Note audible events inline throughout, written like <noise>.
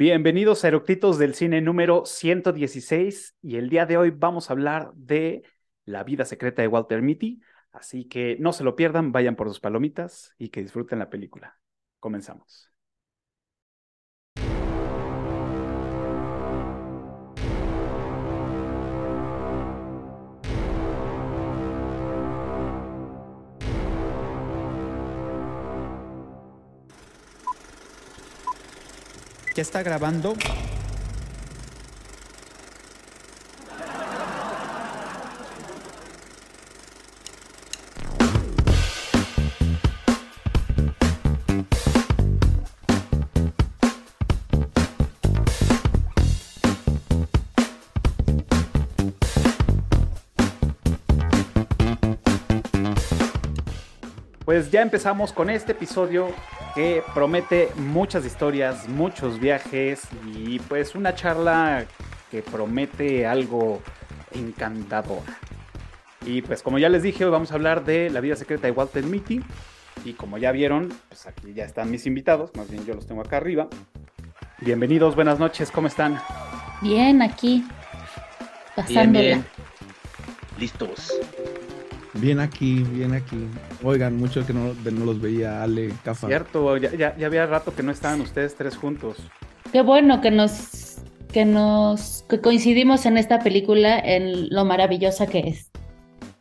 Bienvenidos a Eructitos del Cine número 116 y el día de hoy vamos a hablar de La vida secreta de Walter Mitty, así que no se lo pierdan, vayan por sus palomitas y que disfruten la película. Comenzamos. ¿Ya está grabando? Pues ya empezamos con este episodio que promete muchas historias, muchos viajes y pues una charla que promete algo encantador. Y pues como ya les dije, hoy vamos a hablar de la vida secreta de Walter Mitty. Y como ya vieron, pues aquí ya están mis invitados, más bien yo los tengo acá arriba. Bienvenidos, buenas noches, ¿cómo están? Bien, aquí. Pasándola. Bien, bien. Listos. Bien aquí, bien aquí. Oigan, mucho que no, de- no los veía Ale, Cafa. Cierto, ya, ya, ya había rato que no estaban ustedes tres juntos. Qué bueno que nos que nos que coincidimos en esta película en lo maravillosa que es.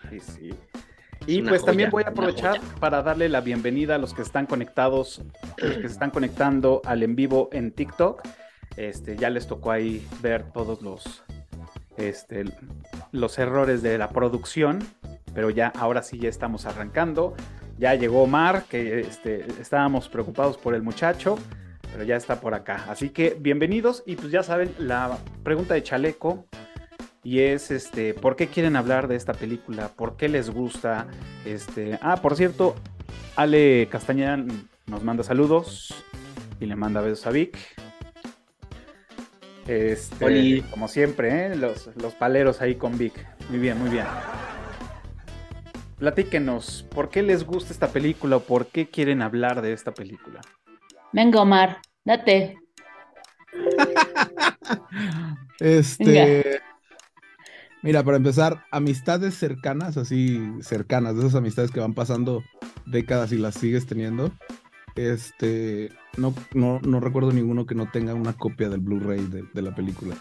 Ay, sí. Y una pues también voy a aprovechar para darle la bienvenida a los que están conectados, los que se están conectando al en vivo en TikTok. Este, ya les tocó ahí ver todos los, este, los errores de la producción, pero ya ahora sí ya estamos arrancando. Ya llegó Omar, que este, estábamos preocupados por el muchacho, pero ya está por acá. Así que bienvenidos y pues ya saben la pregunta de Chaleco y es este, ¿por qué quieren hablar de esta película? ¿Por qué les gusta? Este, ah, por cierto, Ale Castañeda nos manda saludos y le manda besos a Vic. Este, Oli. como siempre, ¿eh? los, los paleros ahí con Vic. Muy bien, muy bien. Platíquenos, ¿por qué les gusta esta película o por qué quieren hablar de esta película? Venga, Omar, date. <laughs> Este. Mira, para empezar, amistades cercanas, así cercanas, de esas amistades que van pasando décadas y las sigues teniendo. Este, no, no, no recuerdo ninguno que no tenga una copia del Blu-ray de, de la película.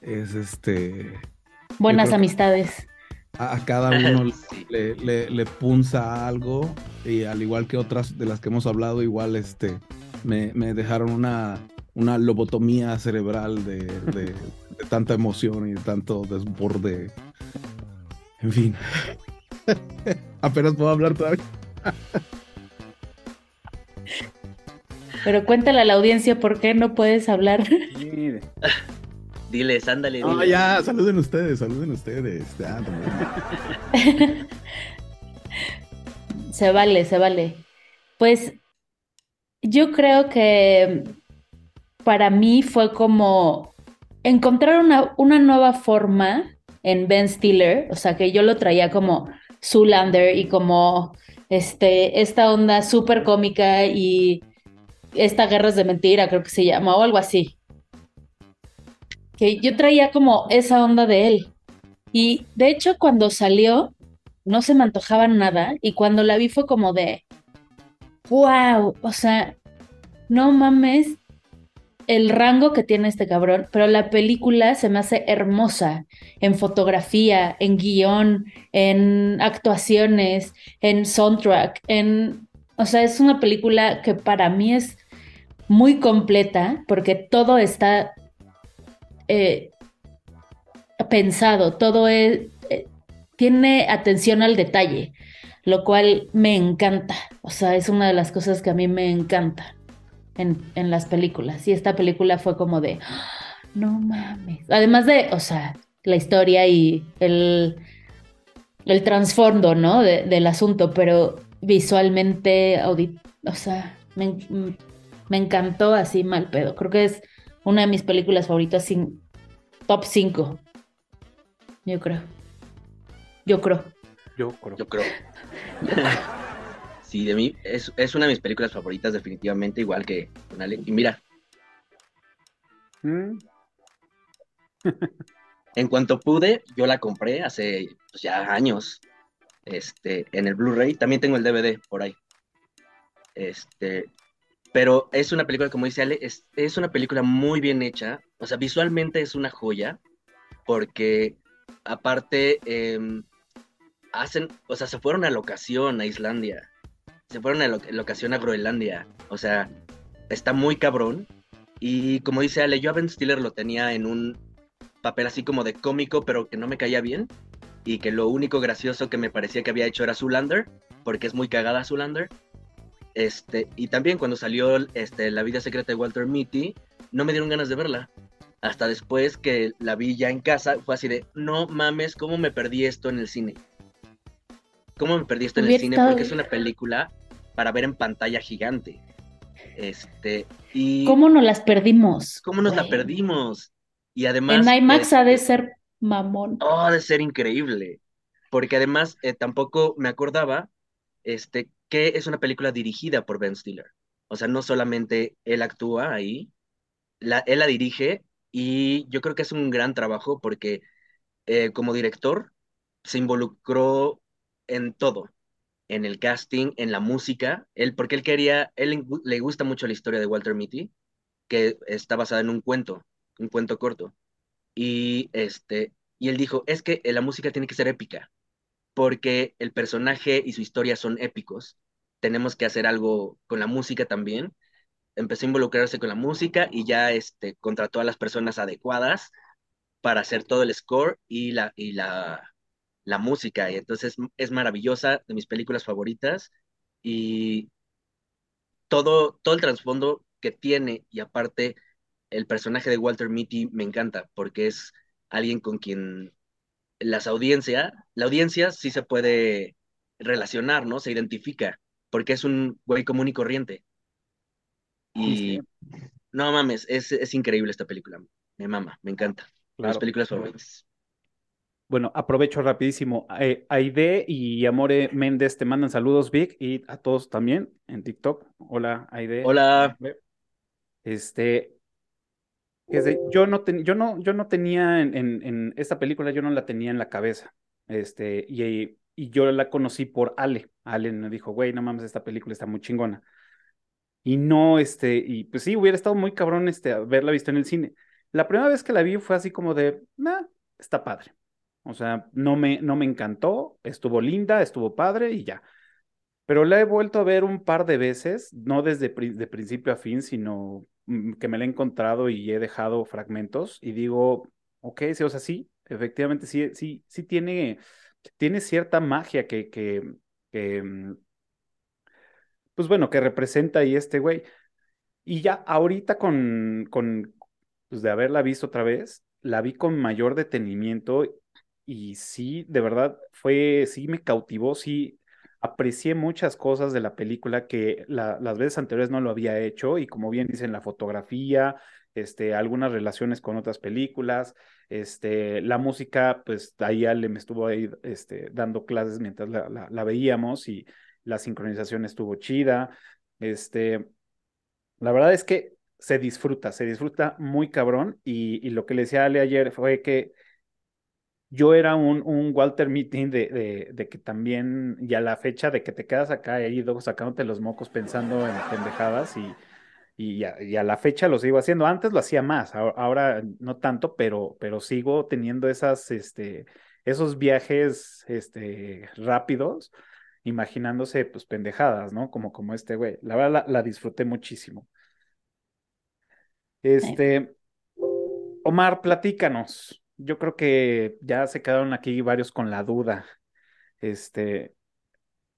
Es este, Buenas amistades. a, a cada uno <laughs> Sí. le, le, le punza algo y al igual que otras de las que hemos hablado, igual este, me, me dejaron una, una lobotomía cerebral de, de- de tanta emoción y de tanto desborde. En fin. <laughs> Apenas puedo hablar todavía. <laughs> Pero cuéntale a la audiencia por qué no puedes hablar. <laughs> Diles, ándale, No, diles. ya, saluden ustedes, saluden ustedes. Ya, también. <laughs> Se vale, se vale. Pues yo creo que para mí fue como encontrar una, una nueva forma en Ben Stiller, o sea, que yo lo traía como Zoolander y como este, esta onda súper cómica y esta Guerras de Mentira, creo que se llama, o algo así. Que yo traía como esa onda de él. Y de hecho, cuando salió, no se me antojaba nada y cuando la vi fue como de, wow, o sea, no mames el rango que tiene este cabrón, pero la película se me hace hermosa en fotografía, en guion, en actuaciones, en soundtrack, en, o sea, es una película que para mí es muy completa porque todo está eh, pensado, todo es, eh, tiene atención al detalle, lo cual me encanta. O sea, es una de las cosas que a mí me encanta en, en las películas. Y esta película fue como de, "Ah, no mames. Además de, o sea, la historia y el, el trasfondo, ¿no? De- del asunto, pero visualmente, audi- o sea, me, me encantó así mal pedo. Creo que es una de mis películas favoritas, sin, top 5. Yo creo. Yo creo. yo creo. Yo creo. <laughs> Sí, de mí es, es una de mis películas favoritas, definitivamente, igual que con Ale. Y mira, Mm, <laughs> En cuanto pude, yo la compré hace pues, ya años. Este, en el Blu-ray. También tengo el DVD por ahí. Este, pero es una película, como dice Ale, es, es una película muy bien hecha. O sea, visualmente es una joya. Porque aparte em, hacen, o sea, se fueron a locación a Islandia. Se fueron a lo- locación a Groenlandia. O sea, está muy cabrón. Y como dice Ale, yo a Ben Stiller lo tenía en un papel así como de cómico, pero que no me caía bien. Y que lo único gracioso que me parecía que había hecho era Zoolander, porque es muy cagada Zoolander. Este, y también cuando salió este, La vida secreta de Walter Mitty, no me dieron ganas de verla. Hasta después que la vi ya en casa, fue así de, no mames, ¿cómo me perdí esto en el cine? ¿Cómo me perdí esto en el cine? estado- Porque es una película para ver en pantalla gigante. Este, y ¿Cómo nos las perdimos? ¿cómo nos la perdimos? Y además... En IMAX ha de este, ser mamón. Oh, ha de ser increíble. Porque además eh, tampoco me acordaba este, que es una película dirigida por Ben Stiller. O sea, no solamente él actúa ahí, la, él la dirige y yo creo que es un gran trabajo porque eh, como director se involucró en todo, en el casting, en la música, él, porque él quería, él le gu- le gusta mucho la historia de Walter Mitty, que está basada en un cuento, un cuento corto. Y este, y él dijo, es que eh, la música tiene que ser épica, porque el personaje y su historia son épicos. Tenemos que hacer algo con la música también. Empezó a involucrarse con la música y ya este, contrató a las personas adecuadas para hacer todo el score y la, y la, la música. Y entonces es maravillosa, de mis películas favoritas. Y todo, todo el trasfondo que tiene y aparte el personaje de Walter Mitty me encanta porque es alguien con quien las audiencia, la audiencia sí se puede relacionar, ¿no? Se identifica porque es un güey común y corriente. Y no mames, es, es increíble esta película. Me mama, me encanta. Claro. películas favoritas. Bueno, aprovecho rapidísimo. Eh, Aide y Amore Méndez te mandan saludos, Vic, y a todos también en TikTok. Hola, Aide. Hola. Este, yo no ten- yo no, yo no tenía en, en- en esta película, yo no la tenía en la cabeza. Este, y, y yo la conocí por Ale. Ale me dijo, güey, no mames, esta película está muy chingona. Y no, este, y pues sí, hubiera estado muy cabrón este, haberla visto en el cine. La primera vez que la vi fue así como de, nah, está padre. O sea, no me, no me encantó, estuvo linda, estuvo padre y ya. Pero la he vuelto a ver un par de veces, no desde de principio a fin, sino mm, que me la he encontrado y he dejado fragmentos y digo, ok, sí, o sea, sí, efectivamente sí, sí, sí tiene, tiene cierta magia que, que, que, mm, pues bueno, que representa ahí este güey. Y ya ahorita con, con, pues de haberla visto otra vez, la vi con mayor detenimiento y sí, de verdad, fue, sí me cautivó, sí aprecié muchas cosas de la película que la- las veces anteriores no lo había hecho y como bien dicen, la fotografía, este, algunas relaciones con otras películas, este, la música, pues ahí Ale me estuvo ahí, este, dando clases mientras la, la- veíamos y la sincronización estuvo chida, este, la verdad es que se disfruta, se disfruta muy cabrón y, y lo que le decía Ale ayer fue que yo era un, un Walter Mitty de, de, de que también, y a la fecha de que te quedas acá ahí luego sacándote los mocos pensando en pendejadas y, y, a, y a la fecha lo sigo haciendo. Antes lo hacía más, ahora, ahora no tanto, pero, pero sigo teniendo esas, este, esos viajes este, rápidos, imaginándose pues pendejadas, ¿no? Como, como este güey. La verdad la, la disfruté muchísimo. Este, Omar, platícanos. Yo creo que ya se quedaron aquí varios con la duda. Este,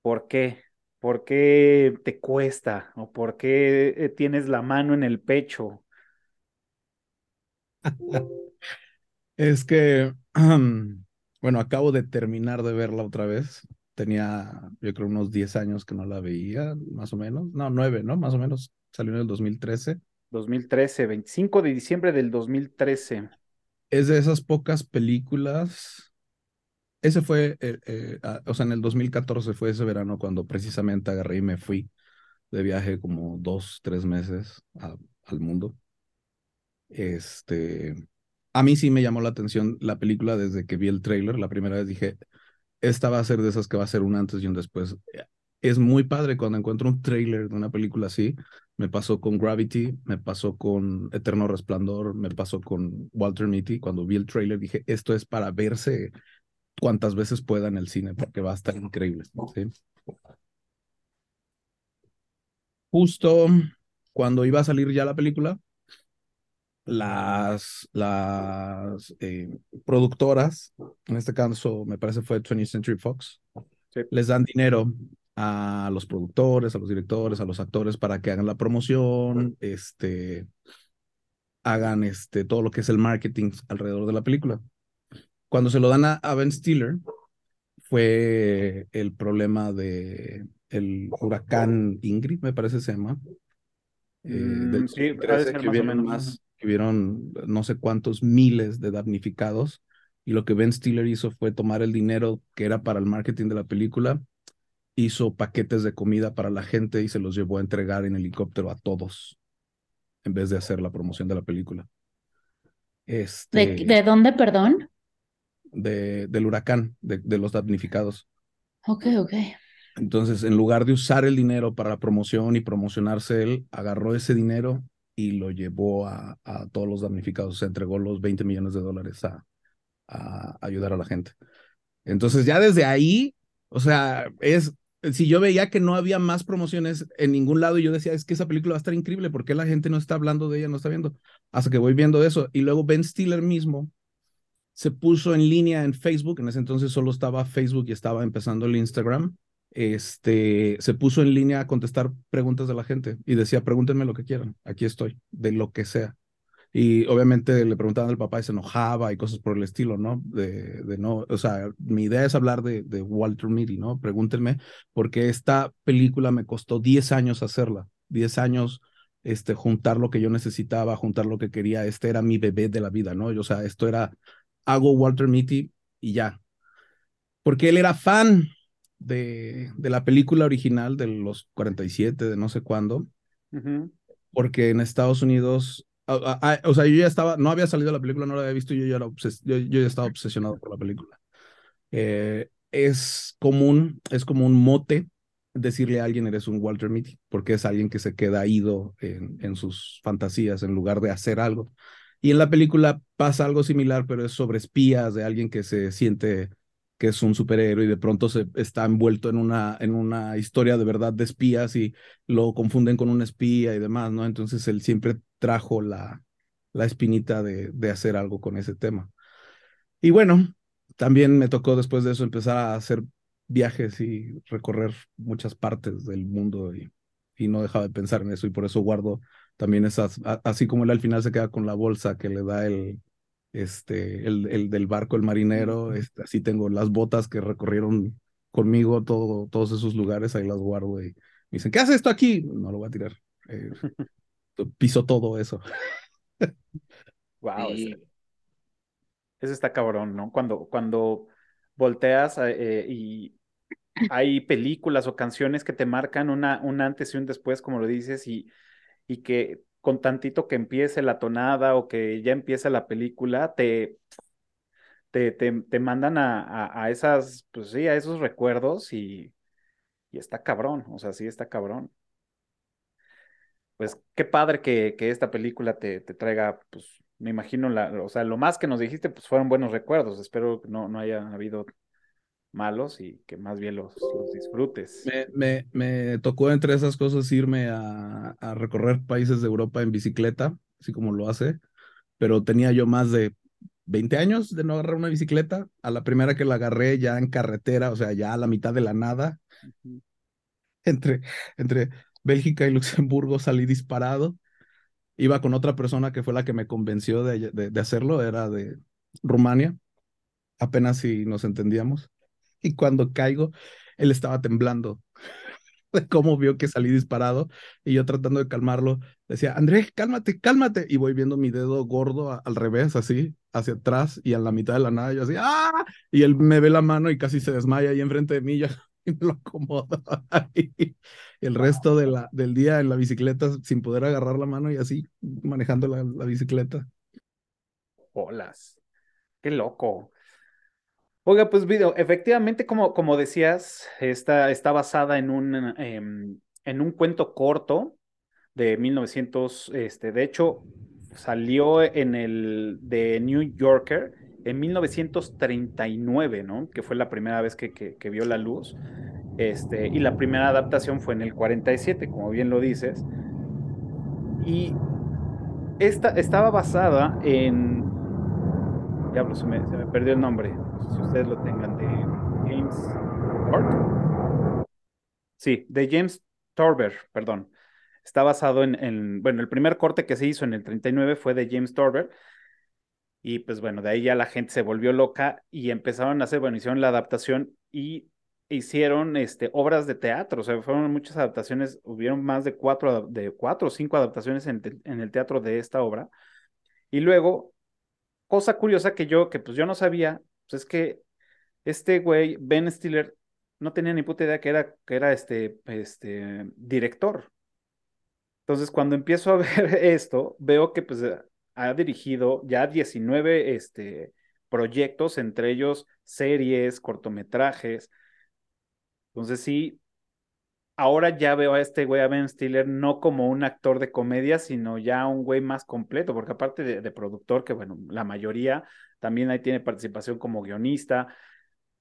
¿por qué? ¿Por qué te cuesta? ¿O por qué eh, tienes la mano en el pecho? <laughs> Es que, <clears throat> bueno, acabo de terminar de verla otra vez. Tenía, yo creo, unos 10 años que no la veía, más o menos. No, 9, ¿no? Más o menos. Salió en el 2013. 2013, 25 de diciembre del 2013. Es de esas pocas películas. Ese fue, eh, eh, o sea, en el 2014 fue ese verano cuando precisamente agarré y me fui de viaje como dos, tres meses al mundo. Este, a mí sí me llamó la atención la película desde que vi el tráiler. La primera vez dije, esta va a ser de esas que va a ser un antes y un después. Es muy padre cuando encuentro un tráiler de una película así. Me pasó con Gravity, me pasó con Eterno Resplandor, me pasó con Walter Mitty. Cuando vi el tráiler dije, esto es para verse cuantas veces pueda en el cine, porque va a estar increíble. ¿sí? Justo cuando iba a salir ya la película, las, las eh, productoras, en este caso me parece fue 20th Century Fox, les dan dinero a los productores, a los directores, a los actores para que hagan la promoción, este, hagan este, todo lo que es el marketing alrededor de la película. Cuando se lo dan a, Ben Stiller, fue el problema de el huracán Ingrid, me parece se llama. Eh, mm, sí, parece que hubieron más, que hubieron no sé cuántos miles de damnificados y lo que Ben Stiller hizo fue tomar el dinero que era para el marketing de la película, hizo paquetes de comida para la gente y se los llevó a entregar en helicóptero a todos en vez de hacer la promoción de la película. Este, ¿De, ¿De, dónde, perdón? de, del huracán, de, de, los damnificados. Ok, ok. Entonces, en lugar de usar el dinero para la promoción y promocionarse él, agarró ese dinero y lo llevó a, a todos los damnificados. Se entregó los 20 millones de dólares a, a ayudar a la gente. Entonces, ya desde ahí, o sea, es si yo veía que no había más promociones en ningún lado y yo decía, es que esa película va a estar increíble, porque la gente no está hablando de ella, no está viendo? Hasta que voy viendo eso. Y luego Ben Stiller mismo se puso en línea en Facebook, en ese entonces solo estaba Facebook y estaba empezando el Instagram, este, se puso en línea a contestar preguntas de la gente y decía, pregúntenme lo que quieran, aquí estoy, de lo que sea. Y obviamente le preguntaban al papá y se enojaba y cosas por el estilo, ¿no? De, de no, o sea, mi idea es hablar de, de Walter Mitty, ¿no? Pregúntenme, porque esta película me costó 10 años hacerla, 10 años este, juntar lo que yo necesitaba, juntar lo que quería. Este era mi bebé de la vida, ¿no? o sea, esto era hago Walter Mitty y ya. Porque él era fan de, de la película original de los 47, de no sé cuándo. Porque en Estados Unidos, o sea, yo ya estaba, no había salido la película, no la había visto, yo ya, era yo, yo, ya estaba obsesionado por la película. Eh, es común, es como un mote decirle a alguien eres un Walter Mitty, porque es alguien que se queda ido en, en sus fantasías en lugar de hacer algo. Y en la película pasa algo similar, pero es sobre espías de alguien que se siente que es un superhéroe y de pronto se está envuelto en una, en una historia de verdad de espías y lo confunden con un espía y demás, ¿no? Entonces él siempre trajo la, la espinita de, de hacer algo con ese tema. Y bueno, también me tocó después de eso empezar a hacer viajes y recorrer muchas partes del mundo y, y no dejaba de pensar en eso y por eso guardo también esas, así como él al final se queda con la bolsa que le da el, este, el, el del barco, el marinero, este, así tengo las botas que recorrieron conmigo todo, todos esos lugares, ahí las guardo y me dicen, ¿qué hace esto aquí? No lo voy a tirar. Eh, <laughs> piso todo eso. <laughs> wow. Ese, está cabrón, ¿no? Cuando, cuando volteas eh, y hay películas o canciones que te marcan una, un antes y un después, como lo dices, y y que con tantito que empiece la tonada o que ya empiece la película, te, te, te, mandan a, a, esas, pues sí, a esos recuerdos y, y está cabrón, o sea, sí está cabrón. Pues qué padre que, que esta película te, te, traiga, pues me imagino, la, o sea, lo más que nos dijiste, pues fueron buenos recuerdos. Espero que no, no haya habido malos y que más bien los, los disfrutes. Me, me, tocó entre esas cosas irme a, a, recorrer países de Europa en bicicleta, así como lo hace, pero tenía yo más de 20 años de no agarrar una bicicleta. A la primera que la agarré ya en carretera, o sea, ya a la mitad de la nada, entre, entre Bélgica y Luxemburgo salí disparado. Iba con otra persona que fue la que me convenció de, de, de hacerlo, era de Rumania, apenas si nos entendíamos y cuando caigo, él estaba temblando. <laughs> Cómo vio que salí disparado y yo tratando de calmarlo, decía, Andrés, cálmate, cálmate. Y voy viendo mi dedo gordo al revés, así, hacia atrás y a la mitad de la nada, yo así, ¡ah! Y él me ve la mano y casi se desmaya ahí enfrente de mí. Y me lo acomodo <laughs> ahí. El resto de la, del día en la bicicleta sin poder agarrar la mano y así manejando la, la bicicleta. Holas. Qué loco. Oiga, pues video, efectivamente, como, como decías, está, está basada en un, em, en un cuento corto de 1900, este, de hecho, salió en el de New Yorker en 1939, ¿no? Que fue la primera vez que, que, vio la luz. Este, y la primera adaptación fue en el 47, como bien lo dices. Y esta estaba basada en. Diablo, se me, perdió el nombre. si ustedes lo tengan, de James. Sí, de James Torber, perdón. Está basado en, en, bueno, el primer corte que se hizo en el 39 fue de James Torber y pues bueno, de ahí ya la gente se volvió loca y empezaron a hacer, bueno, hicieron la adaptación y hicieron este, obras de teatro, o sea, fueron muchas adaptaciones, hubieron más de cuatro, de cuatro o cinco adaptaciones en, en el teatro de esta obra. Y luego, cosa curiosa que yo, que pues yo no sabía, pues es que este güey, Ben Stiller, no tenía ni puta idea que era, que era este, este director. Entonces, cuando empiezo a <laughs> ver esto, veo que pues ha dirigido ya 19 este, proyectos, entre ellos series, cortometrajes. Entonces sí, ahora ya veo a este güey, a Ben Stiller, no como un actor de comedia, sino ya un güey más completo, porque aparte de, productor, que bueno, la mayoría también ahí tiene participación como guionista.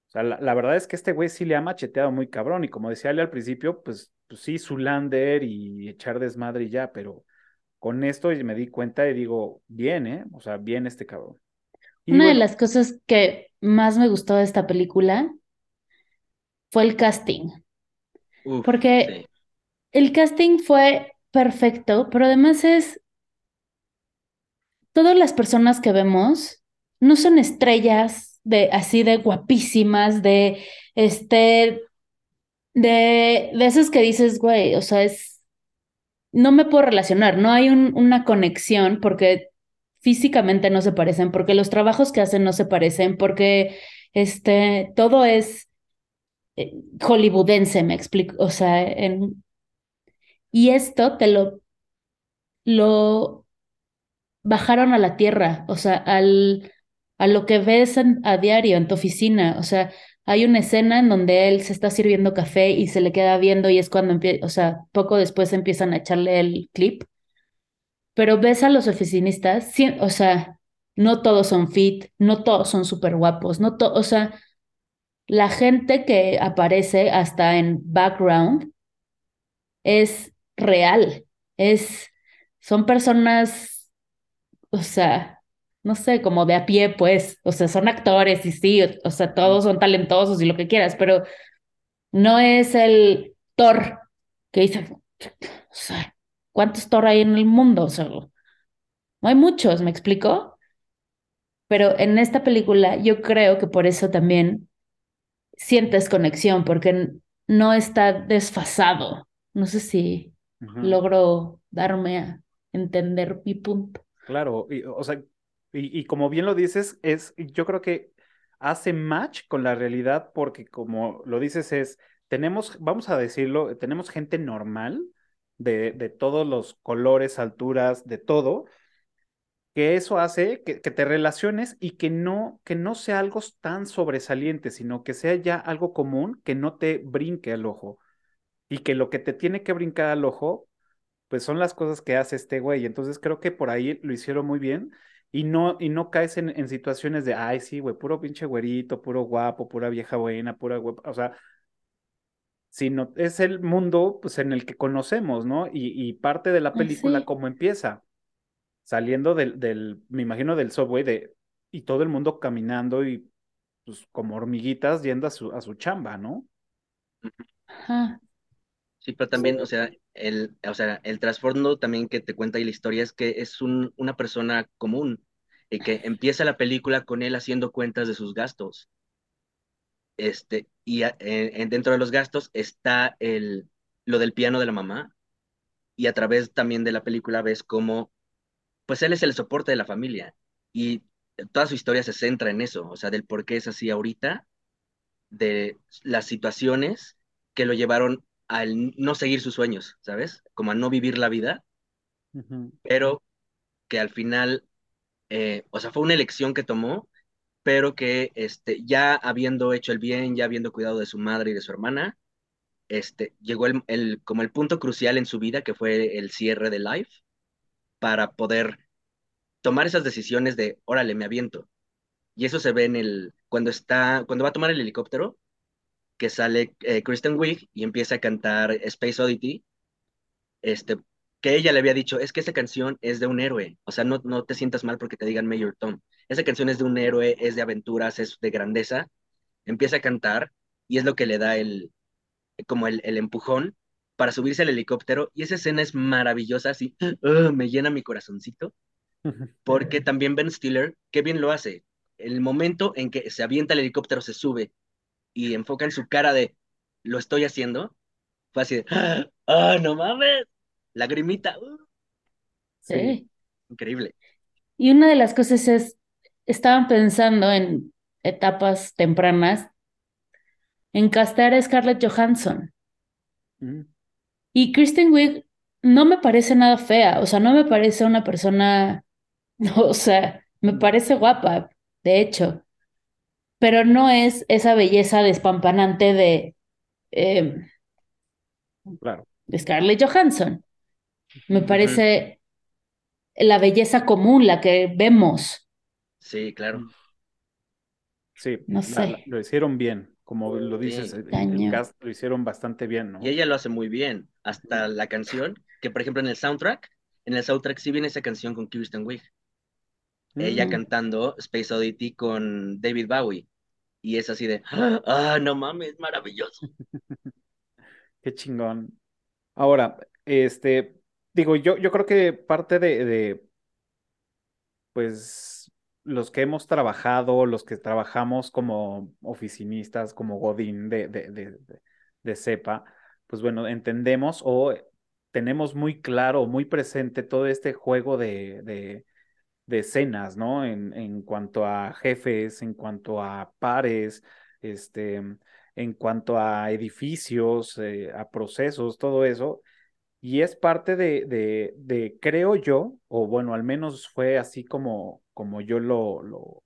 O sea, la, verdad es que este güey sí le ha macheteado muy cabrón, y como decía Ale al principio, pues, pues sí, Zulander y echar desmadre y ya, pero con esto me di cuenta y digo, bien, ¿eh? O sea, bien este cabrón. Una de las cosas que más me gustó de esta película fue el casting. porque el casting fue perfecto, pero además es, todas las personas que vemos no son estrellas de así de guapísimas, de este, de, de esas que dices, güey, o sea, es no me puedo relacionar, no hay una conexión porque físicamente no se parecen, porque los trabajos que hacen no se parecen, porque este, todo es eh, hollywoodense, me explico, o sea, en... y esto te lo, lo bajaron a la tierra, o sea, al, a lo que ves a diario en tu oficina, o sea, hay una escena en donde él se está sirviendo café y se le queda viendo y es cuando empieza, o sea, poco después empiezan a echarle el clip. Pero ves a los oficinistas, o sea, no todos son fit, no todos son súper guapos, no o sea, la gente que aparece hasta en background es real, es, son personas, o sea, no sé, como de a pie, pues, o sea, son actores y sí, o, sea, todos son talentosos y lo que quieras, pero no es el Thor que dice, o sea, ¿cuántos Thor hay en el mundo? O sea, no hay muchos, ¿me explico? Pero en esta película yo creo que por eso también sientes conexión, porque no está desfasado. No sé si logro darme a entender mi punto. Claro, y, o sea, y, como bien lo dices, es, yo creo que hace match con la realidad porque como lo dices es, tenemos, vamos a decirlo, tenemos gente normal de, de todos los colores, alturas, de todo, que eso hace que, que, te relaciones y que no, que no sea algo tan sobresaliente, sino que sea ya algo común, que no te brinque al ojo. Y que lo que te tiene que brincar al ojo, pues son las cosas que hace este güey. Entonces creo que por ahí lo hicieron muy bien y no, y no caes en, en situaciones de, ay, sí, güey, puro pinche güerito, puro guapo, pura vieja buena, pura guapa, o sea, sino es el mundo pues en el que conocemos, ¿no? Y, y parte de la película, cómo empieza, saliendo del, del, me imagino, del subway de, y todo el mundo caminando y pues como hormiguitas yendo a su, a su chamba, ¿no? Sí, pero también, o sea, el, o sea, el trasfondo también que te cuenta y la historia es que es un, una persona común y que empieza la película con él haciendo cuentas de sus gastos. Este, y dentro de los gastos está el, lo del piano de la mamá y a través también de la película ves cómo, pues él es el soporte de la familia y toda su historia se centra en eso, o sea, del por qué es así ahorita, de las situaciones que lo llevaron al no seguir sus sueños, ¿sabes? Como a no vivir la vida, pero que al final, eh, o sea, fue una elección que tomó, pero que este, ya habiendo hecho el bien, ya habiendo cuidado de su madre y de su hermana, este, llegó el, el- como el punto crucial en su vida, que fue el cierre de Life, para poder tomar esas decisiones de, órale, me aviento. Y eso se ve en el, cuando está, cuando va a tomar el helicóptero, que sale eh, Kristen Wiig y empieza a cantar Space Oddity, este, que ella le había dicho, es que esa canción es de un héroe, o sea, no, no te sientas mal porque te digan Mayor Tom. Esa canción es de un héroe, es de aventuras, es de grandeza. Empieza a cantar y es lo que le da el, como el, el empujón para subirse al helicóptero y esa escena es maravillosa, así, ¡ah! me llena mi corazoncito, <laughs> porque también Ben Stiller, qué bien lo hace. El momento en que se avienta el helicóptero, se sube y enfoca en su cara de, lo estoy haciendo, fue así de, <gasps> ¡ah, no mames! Lagrimita, ¡uh! Sí. Increíble. Y una de las cosas es, estaban pensando en etapas tempranas en castar a Scarlett Johansson. Ujú. Y Kristen Wiig no me parece nada fea, o sea, no me parece una persona, <laughs> o sea, me parece guapa, de hecho, pero no es esa belleza despampanante de, eh, Claro. de Scarlett Johansson. Me parece la belleza común, la que vemos, Sí, claro. Sí, no la- la- sé, lo hicieron bien, como lo dices, Sí. el, el cast lo hicieron bastante bien, ¿no? Y ella lo hace muy bien. Hasta la canción, que por ejemplo en el soundtrack, en el soundtrack sí viene esa canción con Kirsten Ella Mm. cantando Space Oddity con David Bowie. Y es así de, ah, no mames, maravilloso. <laughs> Qué chingón. Ahora, este, digo, yo, yo creo que parte de, de, pues, los que hemos trabajado, los que trabajamos como oficinistas, como Godín de, de, de, de, de cepa, pues bueno, entendemos o tenemos muy claro, muy presente todo este juego de, de, de escenas, ¿no? En, en cuanto a jefes, en cuanto a pares, este, en cuanto a edificios, eh, a procesos, todo eso. Y es parte de, de, de, creo yo, o bueno, al menos fue así como, como yo lo, lo,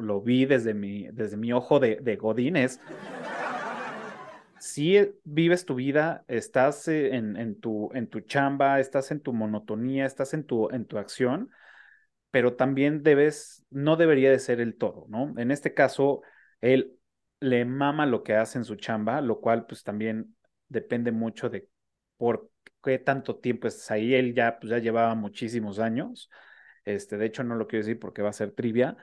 lo, vi desde mi, desde mi ojo de, de Godínez. Si vives tu vida, estás en, en, tu, en tu chamba, estás en tu monotonía, estás en tu, en tu acción, pero también debes, no debería de ser el todo, ¿no? En este caso, él le mama lo que hace en su chamba, lo cual pues también depende mucho de por qué tanto tiempo estás ahí. Él ya, pues, ya llevaba muchísimos años. Este, de hecho, no lo quiero decir porque va a ser trivia,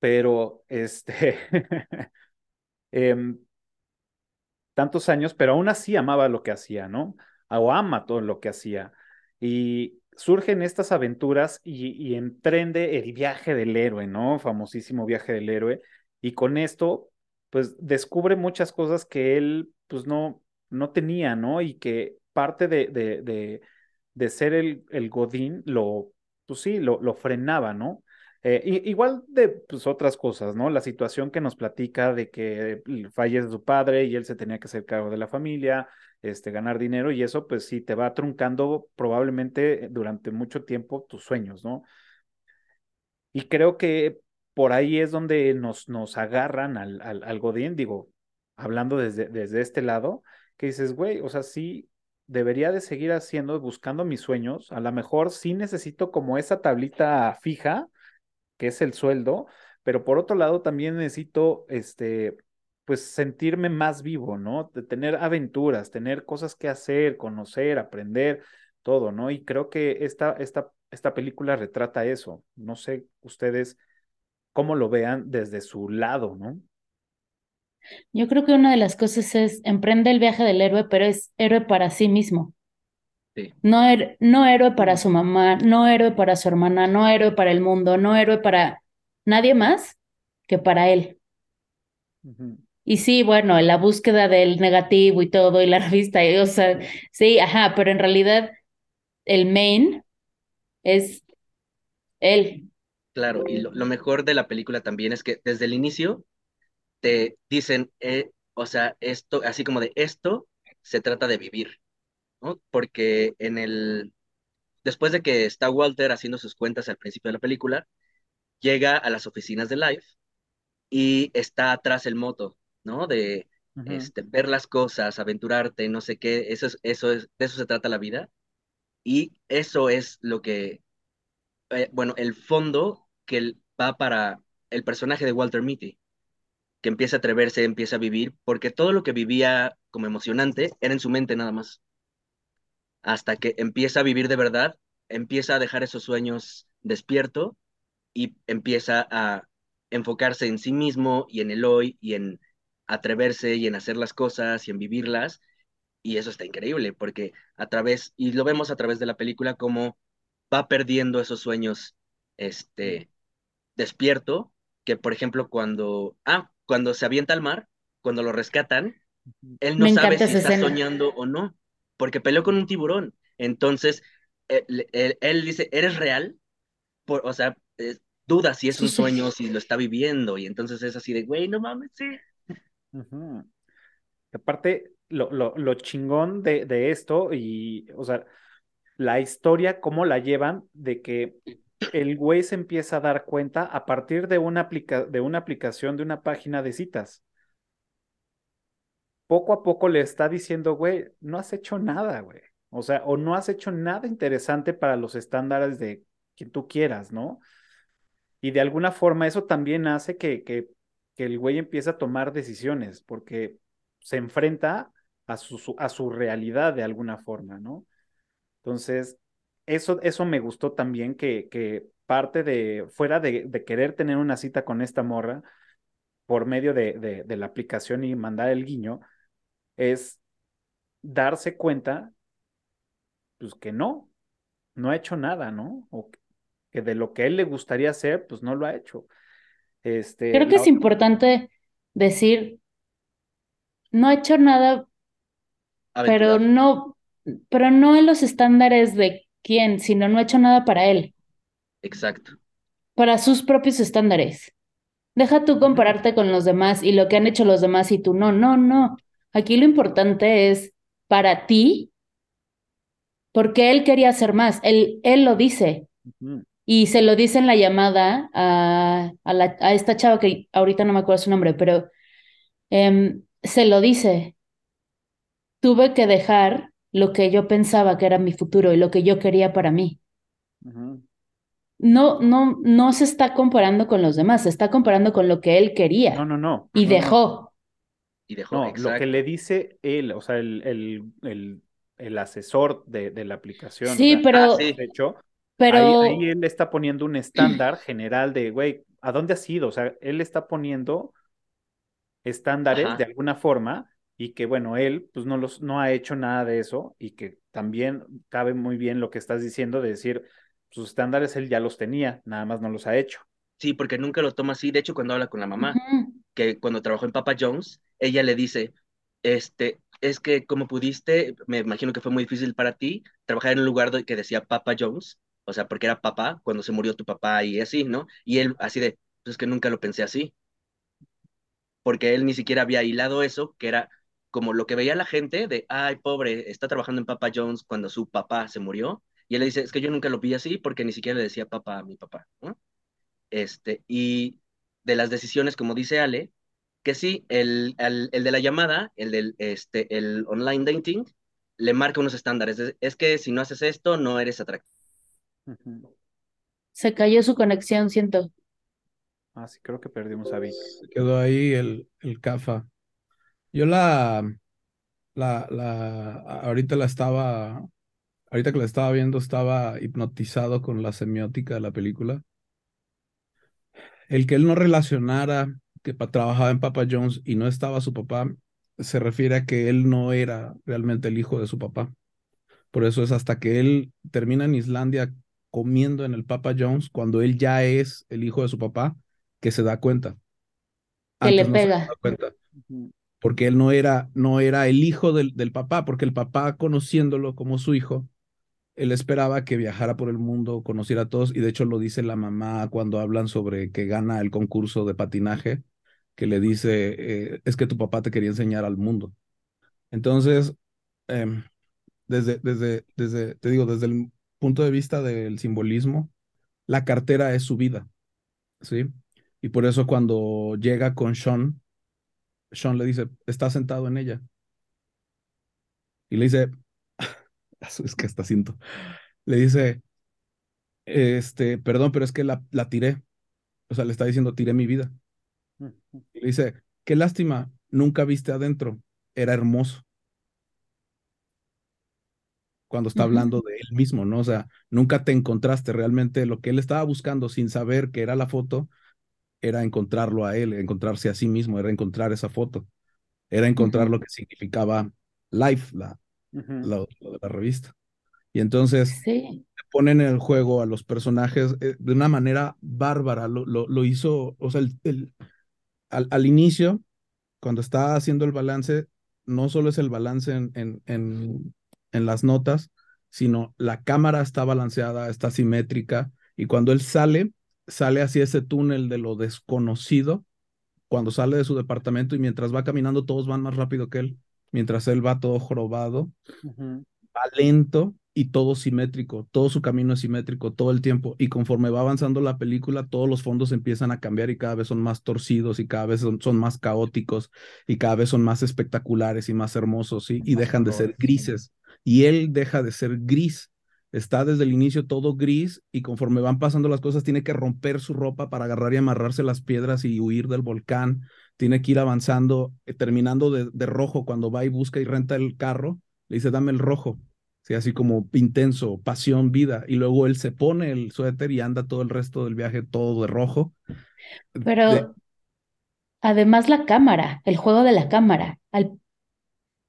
pero este, <laughs> eh, tantos años, pero aún así amaba lo que hacía, ¿no? O ama todo lo que hacía. Y surgen estas aventuras y, emprende el viaje del héroe, ¿no? Famosísimo viaje del héroe. Y con esto, pues descubre muchas cosas que él, pues no, no tenía, ¿no? Y que parte de, de, de, de ser el, el Godín lo, pues sí, lo, lo frenaba, ¿no? Eh, igual de pues, otras cosas, ¿no? La situación que nos platica de que fallece su padre y él se tenía que hacer cargo de la familia, este, ganar dinero y eso, pues sí, te va truncando probablemente durante mucho tiempo tus sueños, ¿no? Y creo que por ahí es donde nos, nos agarran al, al, al digo, hablando desde, desde este lado, que dices, güey, o sea, sí, debería de seguir haciendo, buscando mis sueños, a lo mejor sí necesito como esa tablita fija, que es el sueldo, pero por otro lado también necesito, este, pues sentirme más vivo, ¿no? De tener aventuras, tener cosas que hacer, conocer, aprender, todo, ¿no? Y creo que esta, esta, esta película retrata eso. No sé ustedes cómo lo vean desde su lado, ¿no? Yo creo que una de las cosas es emprende el viaje del héroe, pero es héroe para sí mismo. Sí. No, her no héroe para su mamá, no héroe para su hermana, no héroe para el mundo, no héroe para nadie más que para él. Uh -huh. Y sí, bueno, la búsqueda del negativo y todo, y la <laughs> revista, y, o sea, sí, ajá, pero en realidad el main es él. Claro, y lo, lo mejor de la película también es que desde el inicio te dicen, eh, o sea, esto, así como de esto se trata de vivir, ¿no? Porque en el, después de que está Walter haciendo sus cuentas al principio de la película, llega a las oficinas de Life y está atrás el moto, ¿no? De este, ver las cosas, aventurarte, no sé qué, eso es, eso es, de eso se trata la vida. Y eso es lo que, eh, bueno, el fondo que va para el personaje de Walter Mitty, que empieza a atreverse, empieza a vivir, porque todo lo que vivía como emocionante era en su mente nada más. Hasta que empieza a vivir de verdad, empieza a dejar esos sueños despierto y empieza a enfocarse en sí mismo y en el hoy y en atreverse y en hacer las cosas y en vivirlas. Y eso está increíble porque a través, y lo vemos a través de la película, como va perdiendo esos sueños, este, despierto, que por ejemplo cuando, ah, cuando se avienta al mar, cuando lo rescatan, él no Me sabe si está escena. soñando o no, porque peleó con un tiburón. Entonces, él, él- él dice, ¿eres real? Por, o sea, eh, duda si es Sí, un sí. sueño, si lo está viviendo, y entonces es así de, güey, no mames, sí. Aparte, lo, lo, lo chingón de, de esto y, o sea, la historia, cómo la llevan, de que el güey se empieza a dar cuenta a partir de una, aplica de una aplicación, de una página de citas. Poco a poco le está diciendo, güey, no has hecho nada, güey. O sea, o no has hecho nada interesante para los estándares de quien tú quieras, ¿no? Y de alguna forma eso también hace que, que, que el güey empiece a tomar decisiones, porque se enfrenta a su, a su realidad de alguna forma, ¿no? Entonces, eso, eso me gustó también, que, que parte de, fuera de, de querer tener una cita con esta morra por medio de, de, de la aplicación y mandar el guiño, es darse cuenta, pues que no, no ha hecho nada, ¿no? O que de lo que él le gustaría hacer, pues no lo ha hecho. Este, Creo que es importante decir, no ha hecho nada, pero no, pero no en los estándares de quién, sino no ha hecho nada para él, Exacto. para sus propios estándares. Deja tú compararte con los demás y lo que han hecho los demás y tú no, no, no. Aquí lo importante es para ti, porque él quería hacer más, él, él lo dice. Y se lo dice en la llamada a, a, la- a esta chava que ahorita no me acuerdo su nombre, pero em, se lo dice. Tuve que dejar lo que yo pensaba que era mi futuro y lo que yo quería para mí. No, no, no se está comparando con los demás, se está comparando con lo que él quería no, no. y no, no. dejó. Y dejó, No, lo que le dice él, o sea, el, el, el, el asesor de, de la aplicación, Sí, Ah, pero, sí. de hecho, ahí, pero ahí él está poniendo un estándar general de, güey, ¿a dónde has ido? O sea, él está poniendo estándares de Ajá. alguna forma y que, bueno, él pues no, los, no ha hecho nada de eso y que también cabe muy bien lo que estás diciendo de decir, sus estándares él ya los tenía, nada más no los ha hecho. Sí, porque nunca lo toma así. De hecho, cuando habla con la mamá, ujú, que cuando trabajó en Papa John's, ella le dice, este, es que como pudiste, me imagino que fue muy difícil para ti trabajar en un lugar que decía Papa John's, o sea, porque era papá cuando se murió tu papá y así, ¿no? Y él así de, pues es que nunca lo pensé así, porque él ni siquiera había hilado eso, que era como lo que veía la gente de, ay, pobre, está trabajando en Papa John's cuando su papá se murió, y él le dice, es que yo nunca lo vi así porque ni siquiera le decía papá a mi papá, ¿no? Este, y de las decisiones, como dice Ale, que sí, el, el, el de la llamada, el del este, el online dating, le marca unos estándares. Es, es que si no haces esto, no eres atractivo. Se cayó su conexión, siento. Ah, sí, creo que perdimos a Vic. Se quedó ahí el, el CAFA. Yo la, la, la, ahorita la estaba, ahorita que la estaba viendo, estaba hipnotizado con la semiótica de la película. El que él no relacionara que pa- trabajaba en Papa John's y no estaba su papá, se refiere a que él no era realmente el hijo de su papá. Por eso es hasta que él termina en Islandia comiendo en el Papa John's, cuando él ya es el hijo de su papá, que se da cuenta. Que le Antes no se pega. cuenta, porque él no era, no era el hijo del, del papá, porque el papá, conociéndolo como su hijo, él esperaba que viajara por el mundo, conociera a todos, y de hecho lo dice la mamá cuando hablan sobre que gana el concurso de patinaje, que le dice, eh, es que tu papá te quería enseñar al mundo. Entonces, em, desde, desde, desde, te digo, desde el punto de vista del simbolismo, la cartera es su vida, ¿sí? Y por eso cuando llega con Sean, Sean le dice, está sentado en ella. Y le dice, es que está siento. Le dice, este, perdón, pero es que la, la tiré. O sea, le está diciendo, tiré mi vida. Y le dice, qué lástima, nunca viste adentro, era hermoso. Cuando está hablando de él mismo, ¿no? O sea, nunca te encontraste realmente lo que él estaba buscando sin saber que era la foto, era encontrarlo a él, encontrarse a sí mismo, era encontrar esa foto, era encontrar lo que significaba Life, la, de la revista. Y entonces sí. ponen en el juego a los personajes eh, de una manera bárbara. Lo, lo, hizo, o sea, el, al, al, inicio, cuando está haciendo el balance, no solo es el balance en, en, en, en las notas, sino la cámara está balanceada, está simétrica, y cuando él sale, sale hacia ese túnel de lo desconocido, cuando sale de su departamento y mientras va caminando todos van más rápido que él, mientras él va todo jorobado, va lento y todo simétrico, todo su camino es simétrico todo el tiempo. Y conforme va avanzando la película todos los fondos empiezan a cambiar y cada vez son más torcidos y cada vez son, son más caóticos y cada vez son más espectaculares y más hermosos ¿sí? y dejan de ser grises. Y él deja de ser gris. Está desde el inicio todo gris y conforme van pasando las cosas tiene que romper su ropa para agarrar y amarrarse las piedras y huir del volcán, tiene que ir avanzando, eh, terminando de, de, rojo cuando va y busca y renta el carro, le dice dame el rojo, ¿sí? así como intenso, pasión, vida, y luego él se pone el suéter y anda todo el resto del viaje todo de rojo. Pero además la cámara, el juego de la cámara, al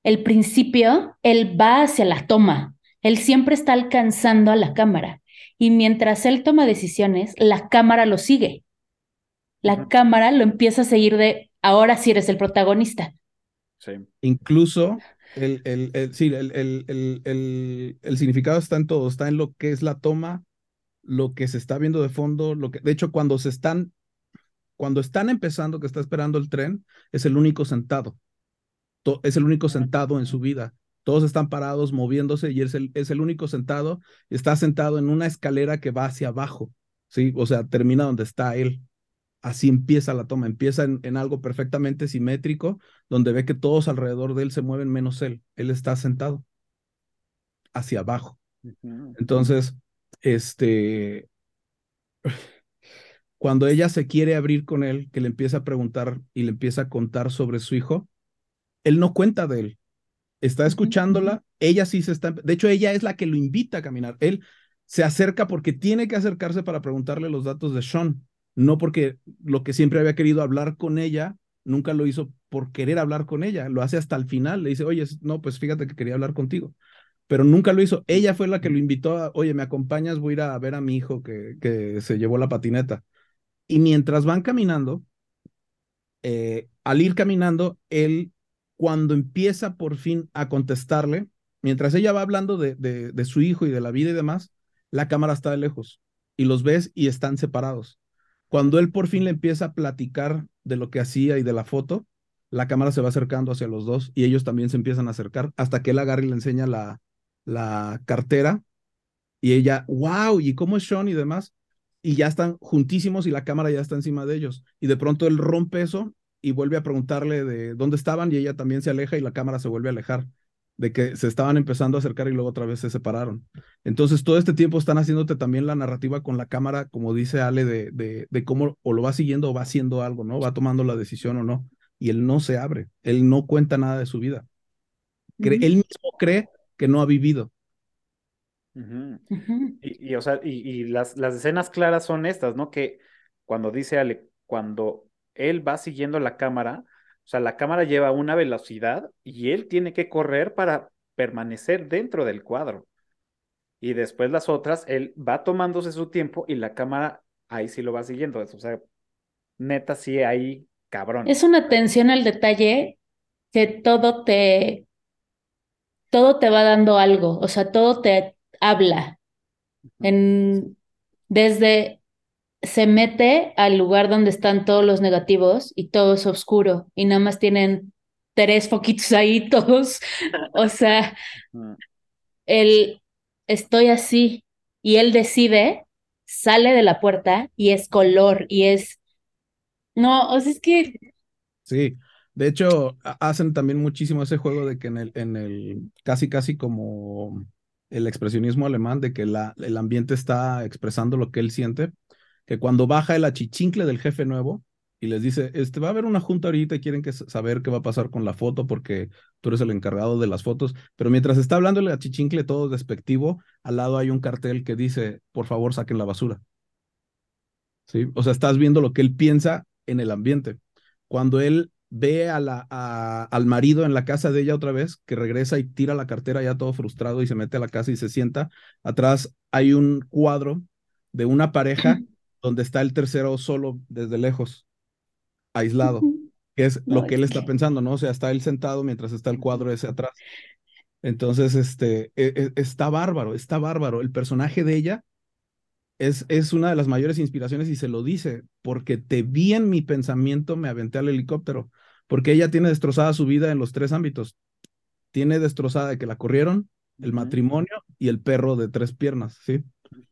el principio, él va hacia la toma, él siempre está alcanzando a la cámara y mientras él toma decisiones, la cámara lo sigue. La cámara lo empieza a seguir de ahora sí eres el protagonista. Sí. Incluso el, el, el, sí, el, el, el, significado está en todo, está en lo que es la toma, lo que se está viendo de fondo, lo que, de hecho, cuando se están, cuando están empezando, que está esperando el tren, es el único sentado, es el único sentado en su vida todos están parados, moviéndose y es el, es el único sentado, está sentado en una escalera que va hacia abajo, ¿sí? O sea, termina donde está él. Así empieza la toma, empieza en, algo perfectamente simétrico, donde ve que todos alrededor de él se mueven menos él. Él está sentado hacia abajo. Entonces, este, cuando ella se quiere abrir con él, que le empieza a preguntar y le empieza a contar sobre su hijo, él no cuenta de él, está escuchándola, ella sí se está, de hecho ella es la que lo invita a caminar, él se acerca porque tiene que acercarse para preguntarle los datos de Sean, no porque lo que siempre había querido hablar con ella, nunca lo hizo por querer hablar con ella, lo hace hasta el final, le dice, oye, no, pues fíjate que quería hablar contigo, pero nunca lo hizo, ella fue la que lo invitó a, oye, me acompañas, voy a ir a ver a mi hijo que, que se llevó la patineta. Y mientras van caminando, eh, al ir caminando, él cuando empieza por fin a contestarle, mientras ella va hablando de, de, su hijo y de la vida y demás, la cámara está de lejos y los ves y están separados. Cuando él por fin le empieza a platicar de lo que hacía y de la foto, la cámara se va acercando hacia los dos y ellos también se empiezan a acercar hasta que él agarra y le enseña la, la cartera y ella, wow, ¿y cómo es Sean y demás? Y ya están juntísimos y la cámara ya está encima de ellos. Y de pronto él rompe eso y vuelve a preguntarle de dónde estaban y ella también se aleja y la cámara se vuelve a alejar, de que se estaban empezando a acercar y luego otra vez se separaron. Entonces todo este tiempo están haciéndote también la narrativa con la cámara, como dice Ale, de, de, de cómo o lo va siguiendo o va haciendo algo, ¿no? Va tomando la decisión o no. Y él no se abre, él no cuenta nada de su vida. Él mismo cree que no ha vivido. Y, o sea, y, y, las, las escenas claras son estas, ¿no? Que cuando dice Ale, cuando él va siguiendo la cámara, o sea, la cámara lleva una velocidad y él tiene que correr para permanecer dentro del cuadro. Y después las otras, él va tomándose su tiempo y la cámara ahí sí lo va siguiendo. O sea, neta, sí, ahí cabrón. Es una atención al detalle que todo te, todo te va dando algo, o sea, todo te habla. En, desde se mete al lugar donde están todos los negativos y todo es oscuro y nada más tienen tres foquitos ahí <laughs> todos, o sea, él estoy así y él decide, sale de la puerta y es color y es, no, o sea, es que... Sí, de hecho, hacen también muchísimo ese juego de que en el, en el casi, casi como el expresionismo alemán, de que la, el ambiente está expresando lo que él siente, que cuando baja el achichincle del jefe nuevo, y les dice, este, va a haber una junta ahorita y quieren que saber qué va a pasar con la foto porque tú eres el encargado de las fotos, pero mientras está hablando a Chichincle todo despectivo, al lado hay un cartel que dice, por favor, saquen la basura. ¿Sí? O sea, estás viendo lo que él piensa en el ambiente. Cuando él ve a la, al marido en la casa de ella otra vez, que regresa y tira la cartera ya todo frustrado y se mete a la casa y se sienta, atrás hay un cuadro de una pareja <clears throat> donde está el tercero solo desde lejos aislado, que es lo que él está pensando, ¿no? O sea, está él sentado mientras está el cuadro ese atrás. Entonces, este, e, e, está bárbaro, está bárbaro. El personaje de ella es, es una de las mayores inspiraciones y se lo dice, porque te vi en mi pensamiento, me aventé al helicóptero, porque ella tiene destrozada su vida en los tres ámbitos. Tiene destrozada de que la corrieron, el matrimonio y el perro de tres piernas, ¿sí?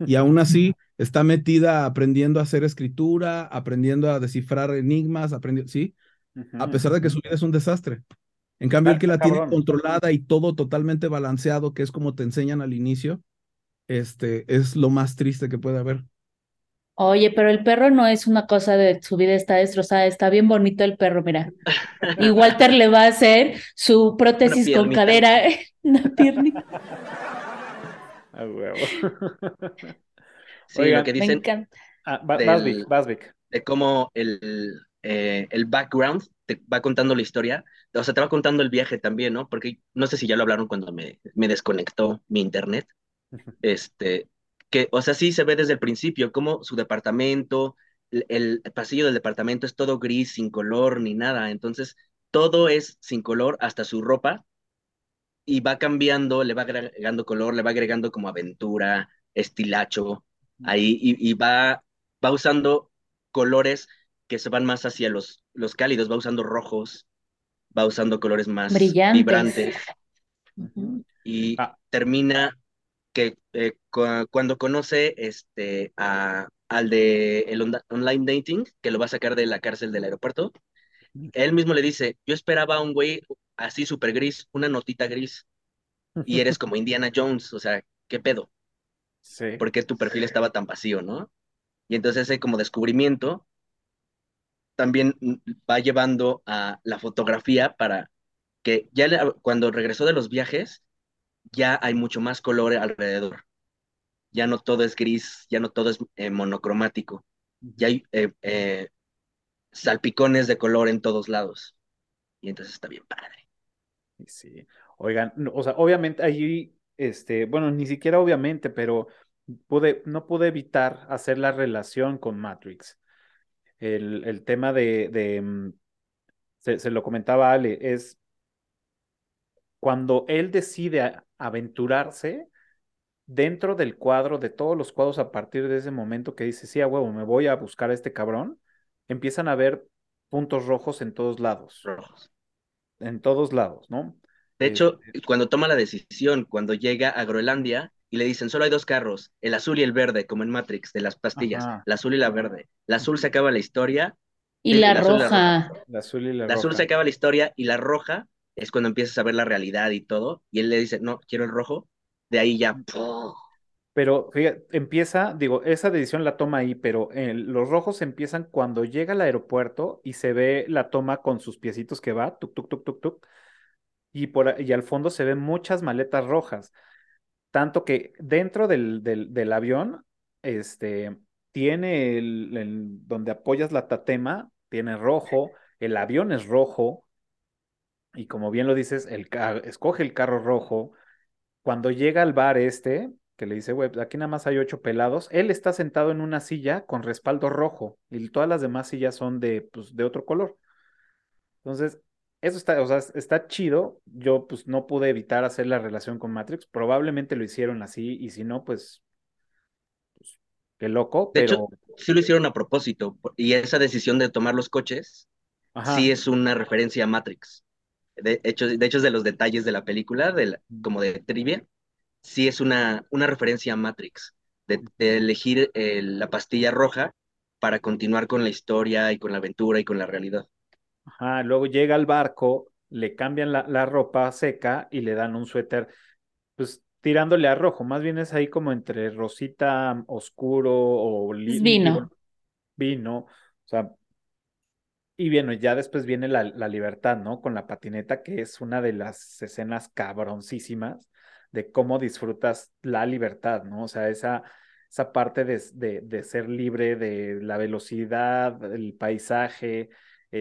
Y aún así está metida aprendiendo a hacer escritura, aprendiendo a descifrar enigmas, aprendiendo, ¿sí? A pesar de que su vida es un desastre. En cambio, el que la tiene controlada y todo totalmente balanceado, que es como te enseñan al inicio, este, es lo más triste que puede haber. Oye, pero el perro no es una cosa de su vida está destrozada, está bien bonito el perro, mira. Y Walter le va a hacer su prótesis con cadera, una piernita. <laughs> <laughs> A huevo. <laughs> sí, lo que dicen. Ah, De cómo el, eh, el background te va contando la historia. O sea, te va contando el viaje también, ¿no? Porque no sé si ya lo hablaron cuando me, me desconectó mi internet. Este, que, o sea, sí se ve desde el principio cómo su departamento, el, el, pasillo del departamento es todo gris, sin color ni nada. Entonces, todo es sin color, hasta su ropa y va cambiando, le va agregando color, le va agregando como aventura, estilacho, ahí, y, va, va usando colores que se van más hacia los, los cálidos, va usando rojos, va usando colores más vibrantes. Y ah. termina que eh, cuando conoce este, a, al de el online dating, que lo va a sacar de la cárcel del aeropuerto, él mismo le dice, yo esperaba a un güey así súper gris, una notita gris, y eres como Indiana Jones, o sea, ¿qué pedo? Sí. ¿Por qué tu perfil estaba tan vacío, no? Y entonces ese como descubrimiento también va llevando a la fotografía para que ya cuando regresó de los viajes, ya hay mucho más color alrededor. Ya no todo es gris, ya no todo es eh, monocromático. Ya hay eh, eh, salpicones de color en todos lados. Y entonces está bien padre. Sí. Oigan, o sea, obviamente allí, este, bueno, ni siquiera obviamente, pero pude, no pude evitar hacer la relación con Matrix. El, el tema de, de mm, se, lo comentaba Ale, es cuando él decide aventurarse dentro del cuadro, de todos los cuadros a partir de ese momento que dice, sí, a huevo, me voy a buscar a este cabrón, empiezan a ver puntos rojos en todos lados. Rojos. En todos lados, ¿no? De hecho, cuando toma la decisión, cuando llega a Groenlandia y le dicen, solo hay dos carros, el azul y el verde, como en Matrix, de las pastillas, el azul y la verde. La azul se acaba la historia. Y la, roja. La, azul y la, la azul se acaba la historia y la roja es cuando empiezas a ver la realidad y todo. Y él le dice, no, quiero el rojo. De ahí ya. Pero fíjate, empieza, digo, esa decisión la toma ahí, pero eh, los rojos empiezan cuando llega al aeropuerto y se ve la toma con sus piecitos que va, tuk, tuk, tuk, tuk, tuk y, por, y al fondo se ven muchas maletas rojas. Tanto que dentro del, del, avión, este, tiene el, donde apoyas la tatema, tiene rojo, el avión es rojo, y como bien lo dices, el, escoge el carro rojo. Cuando llega al bar este, que le dice, güey, pues, aquí nada más hay ocho pelados, él está sentado en una silla con respaldo rojo y todas las demás sillas son de, pues, de otro color. Entonces, eso está, o sea, está chido. Yo pues no pude evitar hacer la relación con Matrix. Probablemente lo hicieron así y si no, pues, pues qué loco, De pero hecho, sí lo hicieron a propósito, y esa decisión de tomar los coches ajá, sí es una referencia a Matrix. De hecho, de hecho es de los detalles de la película, de la- como de trivia, sí es una, una referencia a Matrix, de, de elegir eh, la pastilla roja para continuar con la historia y con la aventura y con la realidad. Ajá, luego llega al barco, le cambian la, la ropa seca y le dan un suéter, pues tirándole a rojo, más bien es ahí como entre rosita oscuro o li- vino. vino, o sea, y bueno, ya después viene la, la libertad, ¿no? Con la patineta, que es una de las escenas cabroncísimas de cómo disfrutas la libertad, ¿no? O sea, esa, esa parte de, de, de ser libre, de la velocidad, el paisaje,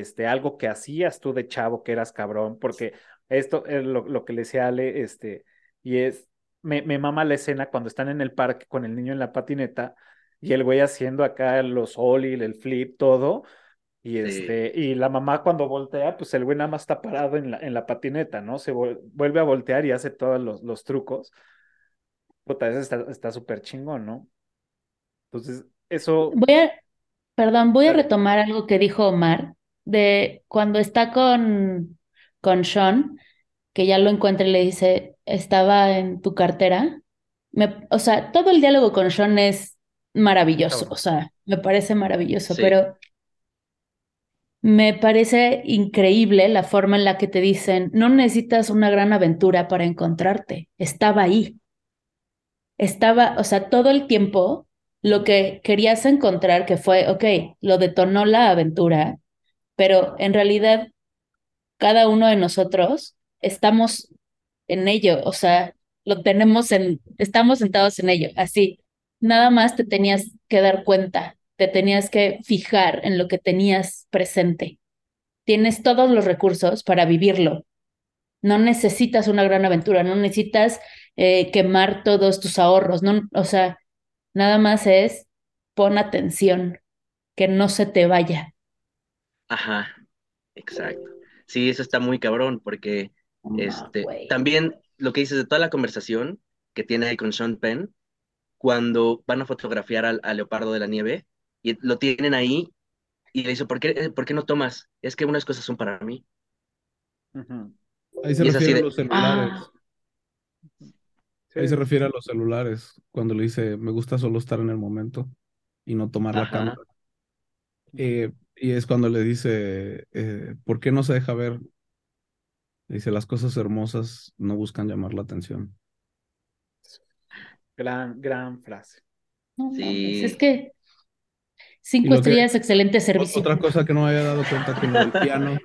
este, algo que hacías tú de chavo, que eras cabrón, porque esto es lo, lo que le decía Ale, este, y es, me, me mama la escena cuando están en el parque con el niño en la patineta y el güey haciendo acá los ollie, el flip, todo. Y Sí. este, y la mamá cuando voltea, pues el güey nada más está parado en la, en la patineta, ¿no? Se vuel- vuelve a voltear y hace todos los, los trucos. Puta, eso está, está súper chingón, ¿no? Entonces, eso, Voy a, perdón, voy a retomar algo que dijo Omar, de cuando está con, con Sean, que ya lo encuentra y le dice, estaba en tu cartera. Me- o sea, todo el diálogo con Sean es maravilloso, o sea, me parece maravilloso, Sí. pero me parece increíble la forma en la que te dicen, no necesitas una gran aventura para encontrarte, estaba ahí. Estaba, o sea, todo el tiempo lo que querías encontrar que fue, ok, lo detonó la aventura, pero en realidad cada uno de nosotros estamos en ello, o sea, lo tenemos en, estamos sentados en ello, así. Nada más te tenías que dar cuenta, te tenías que fijar en lo que tenías presente. Tienes todos los recursos para vivirlo. No necesitas una gran aventura, no necesitas eh, quemar todos tus ahorros, no, o sea, nada más es pon atención, que no se te vaya. Ajá, exacto. Sí, eso está muy cabrón, porque No, este, también lo que dices de toda la conversación que tiene ahí con Sean Penn, cuando van a fotografiar al, al leopardo de la nieve, y lo tienen ahí, y le dice, ¿por qué, eh, ¿por qué no tomas? Es que unas cosas son para mí. Ahí se refiere a de- los celulares. Ah, Ahí sí, se refiere a los celulares, cuando le dice, me gusta solo estar en el momento y no tomar la cámara. Eh, y es cuando le dice, eh, ¿por qué no se deja ver? Dice, las cosas hermosas no buscan llamar la atención. gran, gran frase. no Sí. es que cinco que- estrellas, excelente servicio. Otra cosa que no me había dado cuenta que del piano,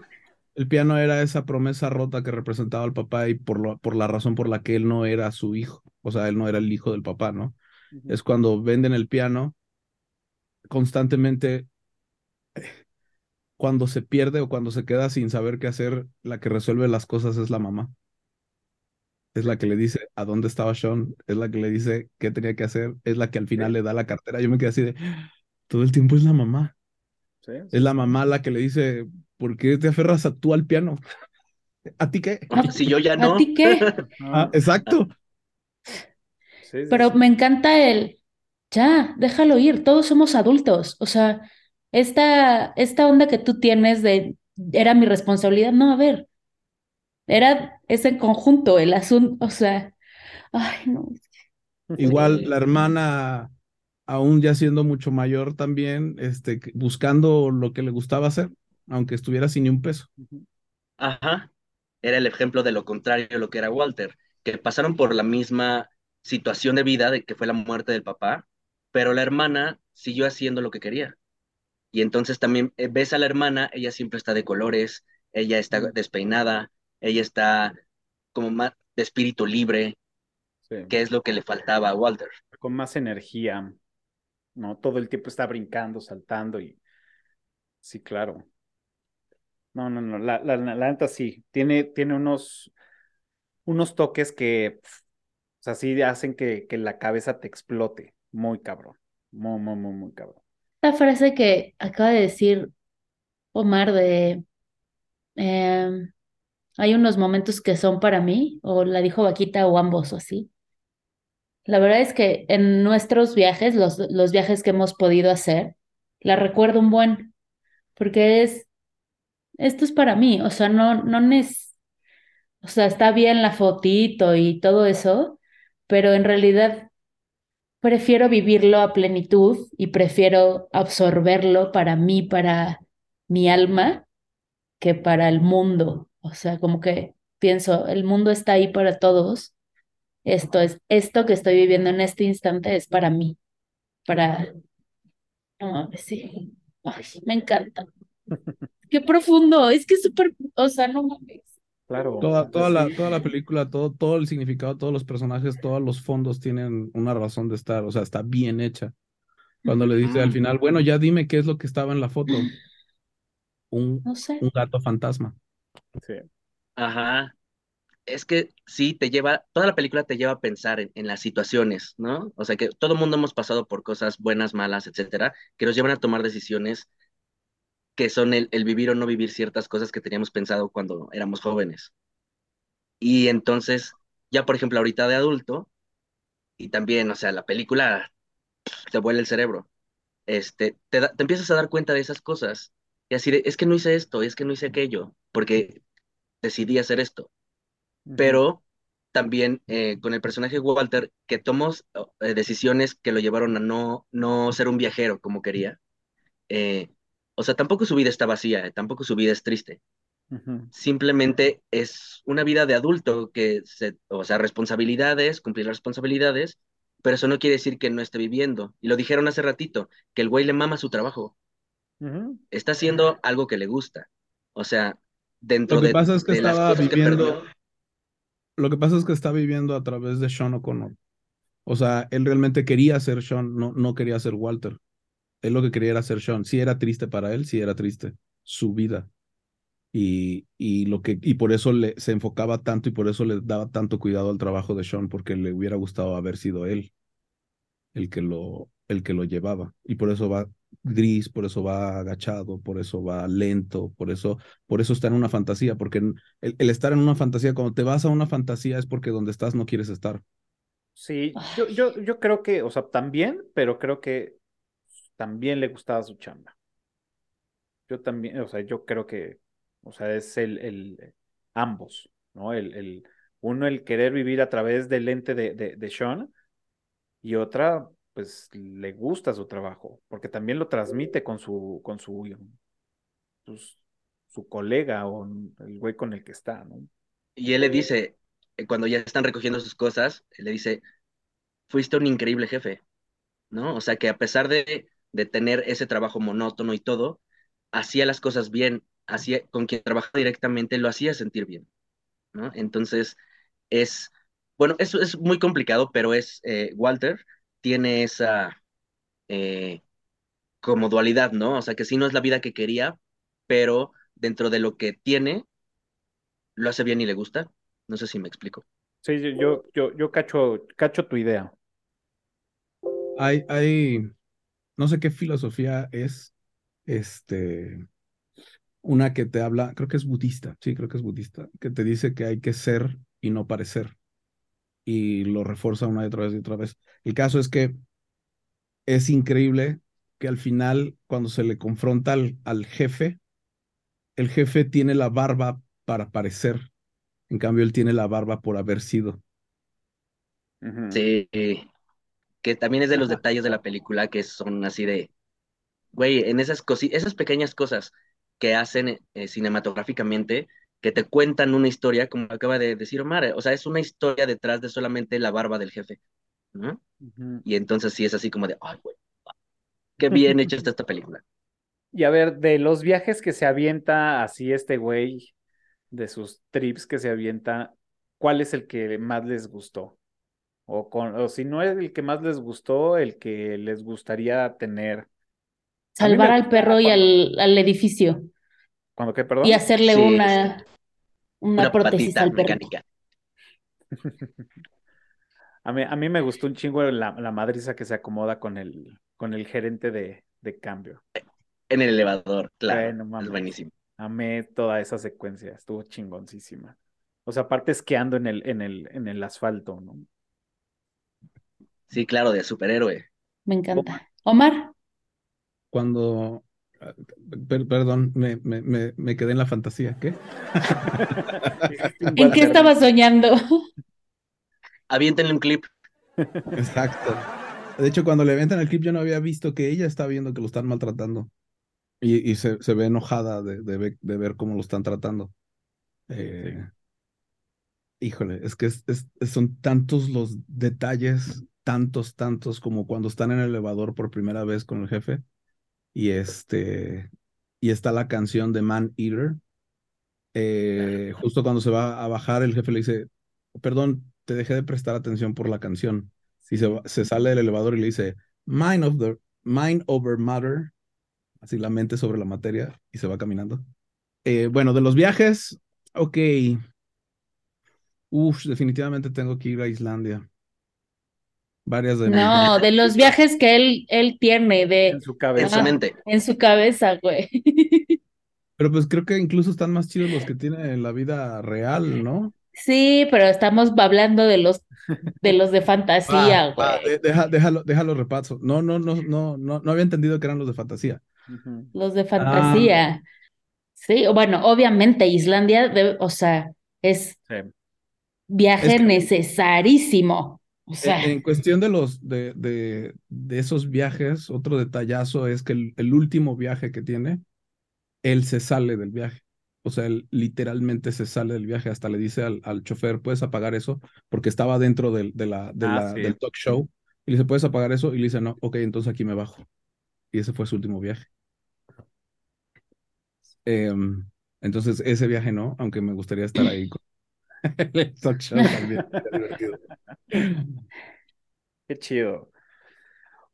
el piano era esa promesa rota que representaba al papá y por, lo, por la razón por la que él no era su hijo, o sea, él no era el hijo del papá, ¿no? Es cuando venden el piano, constantemente, cuando se pierde o cuando se queda sin saber qué hacer, la que resuelve las cosas es la mamá. Es la que le dice a dónde estaba Sean, es la que le dice qué tenía que hacer, es la que al final le da la cartera. Yo me quedé así de, todo el tiempo es la mamá. Sí, sí, Es la mamá la que le dice, ¿por qué te aferras a tú al piano? <laughs> ¿A ti qué? ¿A, Si yo ya a no. ti qué? <laughs> Ah, Ah, exacto. sí, sí, Pero sí. me encanta el, ya, déjalo ir, todos somos adultos. O sea, esta, esta onda que tú tienes de, era mi responsabilidad, no, a ver, era ese conjunto, el asunto, o sea, ay, no. Igual la hermana, aún ya siendo mucho mayor también, este, buscando lo que le gustaba hacer, aunque estuviera sin ni un peso. Ajá. Era el ejemplo de lo contrario de lo que era Walter, que pasaron por la misma situación de vida de que fue la muerte del papá, pero la hermana siguió haciendo lo que quería. Y entonces también eh, ves a la hermana, ella siempre está de colores, ella está despeinada, ella está como más de espíritu libre, Sí. que es lo que le faltaba a Walter. Con más energía, ¿no? Todo el tiempo está brincando, saltando y sí, claro. No, no, no, la, la, la, sí, tiene, tiene unos, unos toques que, pf, o sea, sí hacen que, que la cabeza te explote, muy cabrón, muy, muy, muy, muy cabrón. Esta frase que acaba de decir Omar de, em, hay unos momentos que son para mí, o la dijo Vaquita o ambos o así. La verdad es que en nuestros viajes, los, los viajes que hemos podido hacer, la recuerdo un buen, porque es, esto es para mí, o sea, no, no es, o sea, está bien la fotito y todo eso, pero en realidad prefiero vivirlo a plenitud y prefiero absorberlo para mí, para mi alma, que para el mundo. O sea, como que pienso, el mundo está ahí para todos. Esto es, esto que estoy viviendo en este instante es para mí, para... No, sí. Ay, me encanta. <laughs> Qué profundo, es que es súper, o sea, no mames. Claro. Toda, toda, la, toda la película, todo, todo el significado, todos los personajes, todos los fondos tienen una razón de estar, o sea, está bien hecha. Cuando le dice al final, bueno, ya dime qué es lo que estaba en la foto. Un, No sé. un gato fantasma. Sí. Ajá. Es que sí, te lleva, toda la película te lleva a pensar en, en las situaciones, ¿no? O sea, que todo el mundo hemos pasado por cosas buenas, malas, etcétera, que nos llevan a tomar decisiones que son el, el vivir o no vivir ciertas cosas que teníamos pensado cuando éramos jóvenes. Y entonces, ya por ejemplo, ahorita de adulto, y también, o sea, la película te vuela el cerebro, este, te, da- te empiezas a dar cuenta de esas cosas. Y así de, es que no hice esto, es que no hice aquello, porque decidí hacer esto. Pero también eh, con el personaje Walter, que tomó eh, decisiones que lo llevaron a no, no ser un viajero como quería. Eh, o sea, tampoco su vida está vacía, eh, tampoco su vida es triste. Simplemente es una vida de adulto que, se, o sea, responsabilidades, cumplir responsabilidades, pero eso no quiere decir que no esté viviendo. Y lo dijeron hace ratito, que el güey le mama su trabajo, está haciendo algo que le gusta. O sea, dentro Lo que de, pasa es que de las estaba cosas viviendo, perdió. lo que pasa es que está viviendo a través de Sean O'Connor. O sea, él realmente quería ser Sean, no, no quería ser Walter. Él lo que quería era ser Sean. Sí era triste para él, sí era triste su vida. Y, y, lo que, y por eso le, se enfocaba tanto y por eso le daba tanto cuidado al trabajo de Sean, porque le hubiera gustado haber sido él el que lo, el que lo llevaba. Y por eso va gris, por eso va agachado, por eso va lento, por eso, por eso está en una fantasía, porque el, el estar en una fantasía, cuando te vas a una fantasía es porque donde estás no quieres estar. Sí, yo, yo, yo creo que, o sea, también, pero creo que también le gustaba su chamba. Yo también, o sea, yo creo que, o sea, es el, el ambos, ¿no? El, el, uno el querer vivir a través del lente de, de, de Sean y otra, pues, le gusta su trabajo, porque también lo transmite con su, con su, sus- su colega o el güey con el que está, ¿no? Y él le dice, eh, cuando ya están recogiendo sus cosas, él le dice, fuiste un increíble jefe, ¿no? O sea, que a pesar de, de tener ese trabajo monótono y todo, hacía las cosas bien, hacía, con quien trabajaba directamente lo hacía sentir bien, ¿no? Entonces, es, bueno, eso es muy complicado, pero es, eh, Walter tiene esa, eh, como dualidad, ¿no? O sea, que sí no es la vida que quería, pero dentro de lo que tiene, lo hace bien y le gusta. No sé si me explico. Sí, yo, yo, yo, yo cacho, cacho tu idea. Hay, hay, no sé qué filosofía es, este, una que te habla, creo que es budista, sí, creo que es budista, que te dice que hay que ser y no parecer. Y lo refuerza una y otra vez y otra vez. El caso es que es increíble que al final, cuando se le confronta al, al jefe, el jefe tiene la barba para parecer. En cambio, él tiene la barba por haber sido. Sí, que también es de los detalles de la película que son así de, güey, en esas esas pequeñas cosas que hacen eh, cinematográficamente, que te cuentan una historia, como acaba de decir Omar, o sea, es una historia detrás de solamente la barba del jefe, ¿no? Y entonces sí es así como de, ay, güey, qué bien hecha está esta película. Y a ver, de los viajes que se avienta así este güey, de sus trips que se avienta, ¿cuál es el que más les gustó? O, con, o si no es el que más les gustó, el que les gustaría tener. Me Salvar al perro y al, al edificio cuando qué, y perdón. hacerle Sí, una, una una prótesis al perro. mecánica. <laughs> A mí, a mí me gustó un chingo la, la madriza que se acomoda con el, con el gerente de, de cambio. En el elevador, claro, Bueno, es mames. buenísimo. Amé toda esa secuencia, estuvo chingoncísima. O sea, aparte esquiando en el, en el, en el asfalto, ¿no? Sí, claro, de superhéroe. Me encanta. Omar, Cuando, per- perdón, me, me, me, me quedé en la fantasía. ¿Qué? ¿en qué estabas soñando? <laughs> Aviéntenle un clip. Exacto. De hecho, cuando le aventan el clip, yo no había visto que ella está viendo que lo están maltratando. Y, y se, se ve enojada de, de, de ver cómo lo están tratando. Eh, Híjole, es que es- es- son tantos los detalles, tantos, tantos, como cuando están en el elevador por primera vez con el jefe. Y este, y está la canción de Man Eater. Eh, justo cuando se va a bajar, el jefe le dice, perdón, te dejé de prestar atención por la canción. Y se, sale del elevador y le dice, mind, of the, mind over matter, así la mente sobre la materia, y se va caminando. Eh, bueno, de los viajes, ok. Uf, definitivamente tengo que ir a Islandia. Varias de No, de los viajes que él, él tiene de En su En cabeza. su Ah. mente. en su cabeza, güey. <laughs> Pero pues creo que incluso están más chidos los que tiene en la vida real, ¿no? Sí, pero estamos hablando de los de los de fantasía, va, güey. de- deja- déjalo, déjalo repaso. No, no, no, no, no, no había entendido que eran los de fantasía. Los de fantasía. Sí, o bueno, obviamente Islandia, debe- o sea, es Sí. viaje Es que- necesarísimo. O sea, En, en cuestión de los de, de, de esos viajes, otro detallazo es que el, el último viaje que tiene, él se sale del viaje. O sea, él literalmente se sale del viaje. Hasta le dice al, al chofer, ¿puedes apagar eso? Porque estaba dentro del, de la, de Ah, la- sí. del talk show. Y le dice, ¿puedes apagar eso? Y le dice, no, ok, entonces aquí me bajo. Y ese fue su último viaje. Em, entonces, ese viaje no, aunque me gustaría estar ahí con <laughs> el talk show también. <laughs> Qué chido.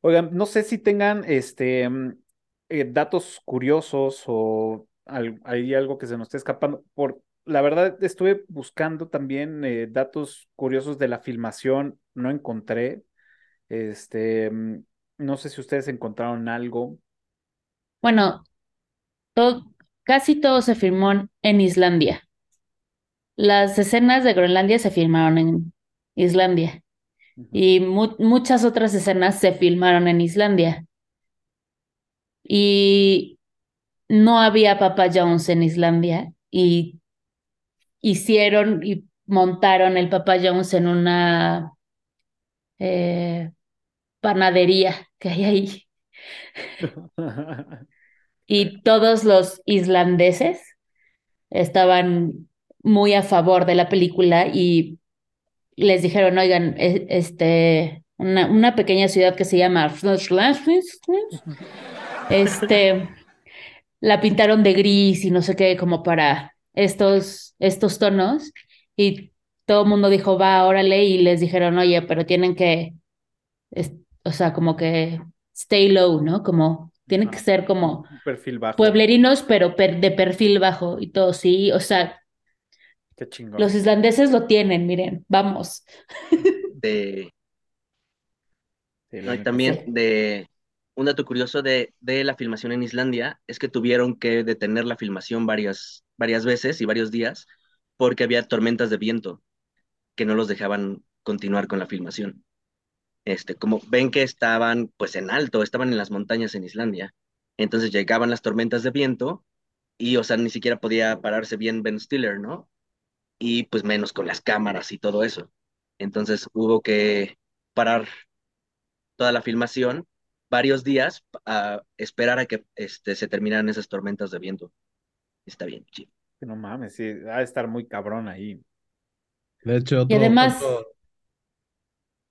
Oigan, no sé si tengan este eh, datos curiosos o hay algo que se nos esté escapando. Por la verdad, estuve buscando también eh, datos curiosos de la filmación, no encontré. Este, no sé si ustedes encontraron algo. bueno, casi todo se filmó en Islandia. Las escenas de Groenlandia se filmaron en Islandia y mu- muchas otras escenas se filmaron en Islandia. Y no había Papa John's en Islandia y hicieron y montaron el Papa John's en una eh, panadería que hay ahí. <laughs> Y todos los islandeses estaban muy a favor de la película y les dijeron, oigan, e- este, una, una pequeña ciudad que se llama este, la pintaron de gris y no sé qué, como para estos, estos tonos, y todo el mundo dijo, va, órale, y les dijeron, oye, pero tienen que, es- o sea, como que stay low, ¿no? Como, tienen que ser como perfil bajo. pueblerinos, pero per- de perfil bajo y todo, sí, o sea, Qué chingón. los islandeses lo tienen, miren, vamos. De, no, y también sí. de un dato curioso de, de la filmación en Islandia es que tuvieron que detener la filmación varias, varias veces y varios días porque había tormentas de viento que no los dejaban continuar con la filmación. Este, como ven que estaban pues en alto, estaban en las montañas en Islandia. Entonces llegaban las tormentas de viento y, o sea, ni siquiera podía pararse bien Ben Stiller, ¿no? Y pues menos con las cámaras y todo eso. Entonces hubo que parar toda la filmación varios días a esperar a que este, se terminaran esas tormentas de viento. Está bien, chido. que no mames, sí, ha de estar muy cabrón ahí. De hecho, Y otro, además, otro,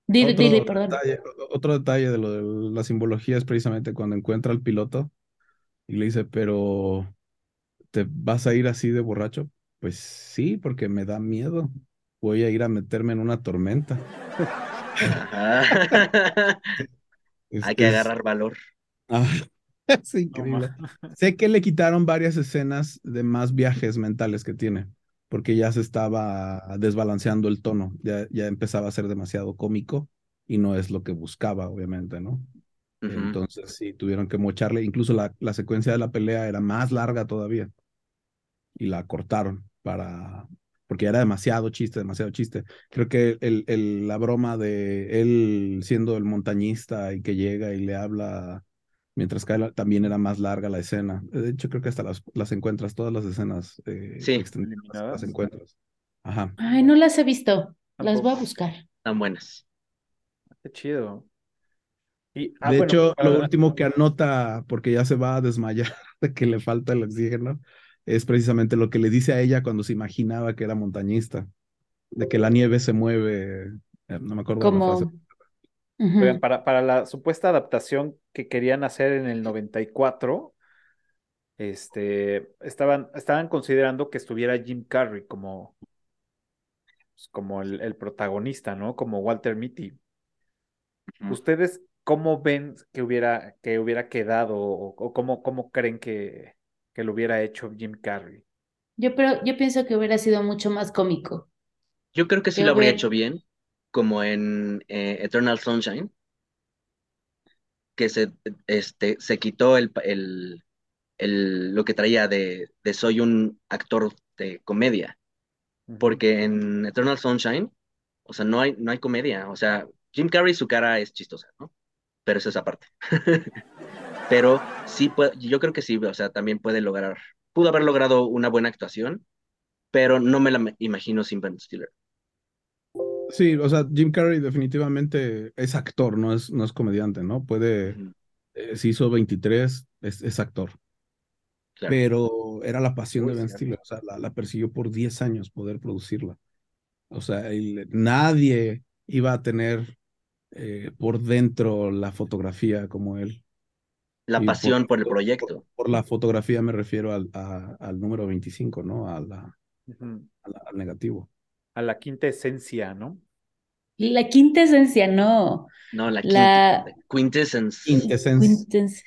dile, otro dile, perdón. detalle, otro detalle de lo de la simbología es precisamente cuando encuentra al piloto y le dice, pero ¿te vas a ir así de borracho? Pues sí, porque me da miedo. Voy a ir a meterme en una tormenta. Ajá. <laughs> Hay que es- agarrar valor. Ah, <laughs> es increíble. Sé que le quitaron varias escenas de más viajes mentales que tiene, porque ya se estaba desbalanceando el tono, ya, ya empezaba a ser demasiado cómico y no es lo que buscaba, obviamente, ¿no? Entonces sí, tuvieron que mocharle, incluso la, la secuencia de la pelea era más larga todavía y la cortaron para, porque era demasiado chiste, demasiado chiste. Creo que el, el, la broma de él siendo el montañista y que llega y le habla mientras cae también era más larga la escena. De hecho, creo que hasta las, las encuentras, todas las escenas eh, Sí. extendidas las encuentras. Ajá. Ay, no las he visto. Las voy a buscar. Tan buenas. Qué chido. Y, ah, de bueno, hecho, para lo último que anota, porque ya se va a desmayar <laughs> de que le falta el oxígeno, es precisamente lo que le dice a ella cuando se imaginaba que era montañista, de que la nieve se mueve, eh, no me acuerdo la Como. Oigan, para, para la supuesta adaptación que querían hacer en el 94, este, estaban, estaban considerando que estuviera Jim Carrey como, pues, como el, el protagonista, ¿no? Como Walter Mitty. ¿Ustedes cómo ven que hubiera, que hubiera quedado o, o cómo, cómo creen que, que lo hubiera hecho Jim Carrey? Yo, pero, yo pienso que hubiera sido mucho más cómico. Yo creo que sí Yo lo habría hecho bien, como en eh, Eternal Sunshine, que se, este, se quitó el, el, el- lo que traía de, de soy un actor de comedia, porque en Eternal Sunshine, o sea, no hay, no hay comedia, o sea, Jim Carrey su cara es chistosa, ¿no? Pero eso es aparte. <laughs> Pero sí, puede, yo creo que sí, o sea, también puede lograr, pudo haber logrado una buena actuación, pero no me la imagino sin Ben Stiller. Sí, o sea, Jim Carrey definitivamente es actor, no es, no es comediante, ¿no? Puede, eh, si hizo 23, es, es actor, claro. pero era la pasión Muy de Ben. Stiller, o sea, la, la persiguió por 10 años poder producirla. O sea, nadie iba a tener eh, por dentro la fotografía como él. La pasión por el proyecto. por la fotografía me refiero al, a- al número 25, ¿no? A la- la- al negativo. A la quinta esencia, ¿no? La quinta esencia, no. No, la La quinta- quintessence. Quintessence. quintesencia.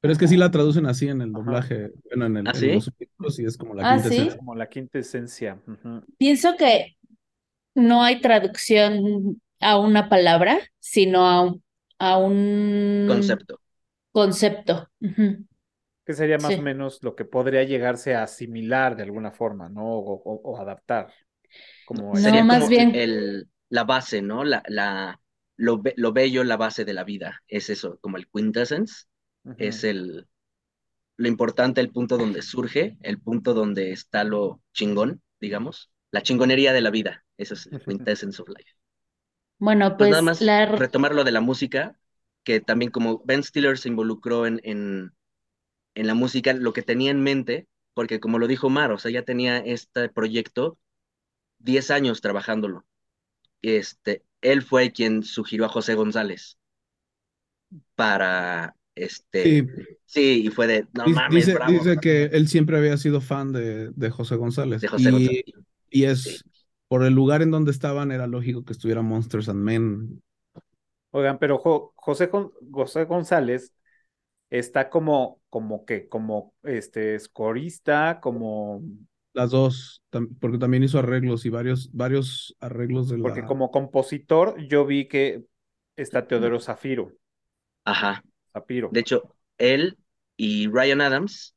Pero es que sí la traducen así en el Ajá. doblaje, bueno, en, el, ¿Ah, en sí? los subtítulos y es como la Ah, quintessence. ¿sí? Como la quinta esencia. Ujú. Pienso que no hay traducción a una palabra, sino a un, a un Concepto. Concepto. Ujú. Que sería más Sí. o menos lo que podría llegarse a asimilar de alguna forma, ¿no? O, o- o adaptar. Como No, Sería más como bien- el, la base, ¿no? La, la, lo, be- lo bello, la base de la vida. Es eso, como el quintessence. Es el, lo importante, el punto donde surge, el punto donde está lo chingón, digamos. La chingonería de la vida. Eso es el <laughs> quintessence of life. Bueno, Pues pues nada más la... retomar lo de la música, que también como Ben Stiller se involucró en, en, en la música, lo que tenía en mente, porque como lo dijo Mar, o sea, ya tenía este proyecto 10 años trabajándolo. Este, él fue quien sugirió a José González para, este, Sí, sí, y fue de, no Dice- mames, dice, bravo, dice que él siempre había sido fan de, de José González. de José y, González. y es Sí. por el lugar en donde estaban, era lógico que estuviera Monsters and Men. Oigan, pero Jo- José, José González está como, como que, como este escorista, como, Las dos, tam- porque también hizo arreglos y varios, varios arreglos de porque la. como compositor yo vi que está Teodoro Zafiro, Ajá. Zafiro. De hecho, él y Ryan Adams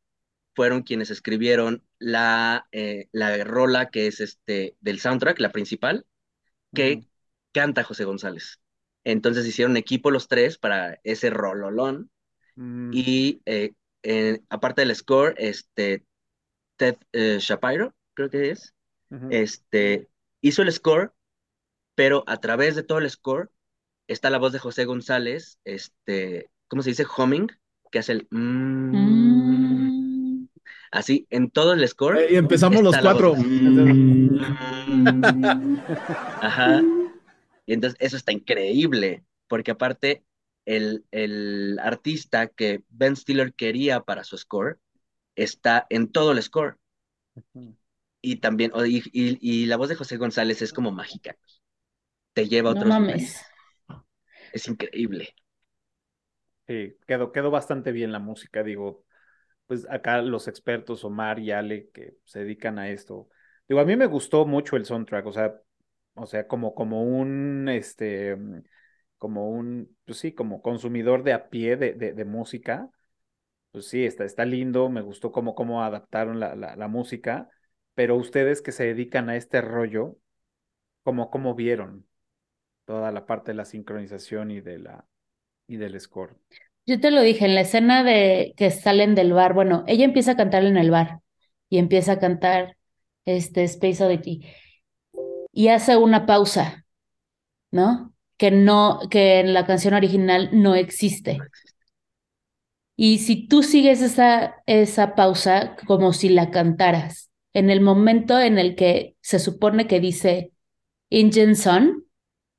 fueron quienes escribieron la, eh, la rola que es este del soundtrack, la principal, que canta José González. Entonces hicieron equipo los tres para ese rololón. Mm, Y eh, eh, aparte del score, este Ted eh, Shapiro, creo que es, ujú. este, hizo el score, pero a través de todo el score está la voz de José González, este, ¿cómo se dice? Humming, que hace el mm, Mm. así en todo el score. Eh, y empezamos los cuatro. voz Mm. Ajá. Y entonces eso está increíble, porque aparte el, el artista que Ben Stiller quería para su score está en todo el score. Y también, y, y- y la voz de José González es como mágica. Te lleva a No otros mames. lugares. Es increíble. Sí, quedó, quedó bastante bien la música, digo, pues acá los expertos, Omar y Ale, que se dedican a esto. Digo, a mí me gustó mucho el soundtrack, o sea, o sea, como, como un, este, mm, como un, pues sí, como consumidor de a pie de, de, música, pues sí, está, está lindo, me gustó cómo, cómo adaptaron la, la, la música, pero ustedes que se dedican a este rollo, ¿cómo, cómo vieron toda la parte de la sincronización y de la y del score? Yo te lo dije, en la escena de que salen del bar, bueno, ella empieza a cantar en el bar y empieza a cantar este Space Oddity y hace una pausa, ¿no? Que no, que en la canción original no existe. Y si tú sigues esa, esa pausa como si la cantaras, en el momento en el que se supone que dice Engine Sun,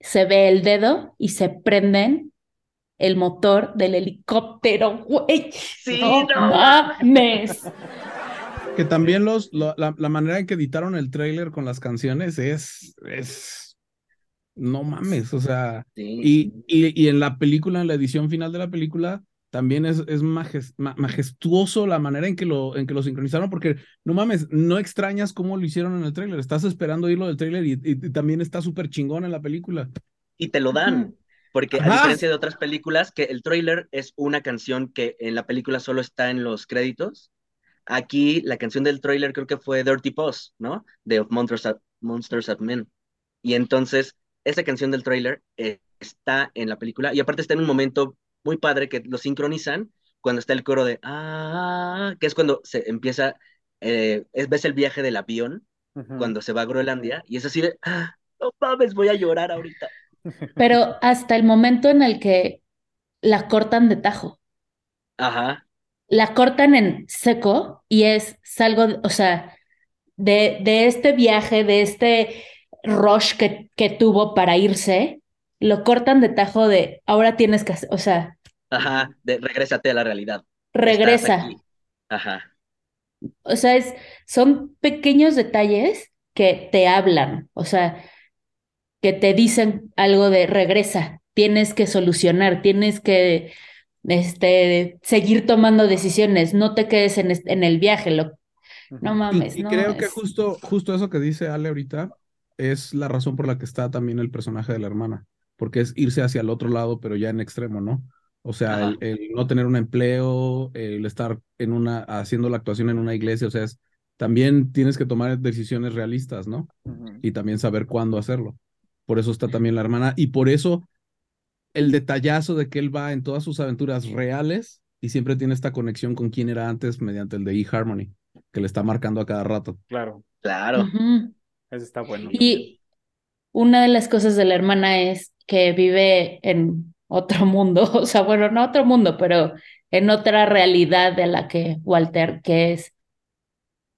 se ve el dedo y se prenden el motor del helicóptero, güey. Sí, no, no. mames. Que también los, lo- la, la manera en que editaron el tráiler con las canciones es, es, no mames, o sea, Sí, y, y, y en la película, en la edición final de la película, también es, es majes- ma- majestuoso la manera en que, lo, en que lo sincronizaron, porque no mames, no extrañas cómo lo hicieron en el tráiler, estás esperando oírlo del tráiler y, y- y también está súper chingón en la película. y te lo dan. Porque a Ajá. diferencia de otras películas, que el tráiler es una canción que en la película solo está en los créditos, aquí la canción del tráiler creo que fue Dirty Paws, ¿no? De Of Monsters at, Monsters at Men. Y entonces, esa canción del tráiler eh, está en la película y aparte está en un momento muy padre que lo sincronizan cuando está el coro de ah, que es cuando se empieza, eh, es, ves el viaje del avión cuando se va a Groenlandia y es así de, ah, no mames, voy a llorar ahorita. <laughs> Pero hasta el momento en el que la cortan de tajo, Ajá, la cortan en seco y es salgo, o sea, de, de este viaje, de este rush que, que tuvo para irse, lo cortan de tajo de ahora tienes que hacer, o sea, ajá, de, regrésate a la realidad. Regresa. Ajá, O sea, es, son pequeños detalles que te hablan, o sea, que te dicen algo de regresa, tienes que solucionar, tienes que este, seguir tomando decisiones, no te quedes en, en el viaje, lo, no. Y, mames, y no, creo que es- justo, justo eso que dice Ale ahorita es la razón por la que está también el personaje de la hermana, porque es irse hacia el otro lado, pero ya en extremo, ¿no? O sea, el, el no tener un empleo, el estar en una, haciendo la actuación en una iglesia, o sea, es, también tienes que tomar decisiones realistas, ¿no? Y también saber cuándo hacerlo. Por eso está también la hermana, y por eso el detallazo de que él va en todas sus aventuras reales y siempre tiene esta conexión con quien era antes mediante el de eHarmony, que le está marcando a cada rato. Claro, claro. Ujú. ese está bueno. Y una de las cosas de la hermana es que vive en otro mundo, <laughs> o sea, bueno, no otro mundo, pero en otra realidad de la que Walter, que es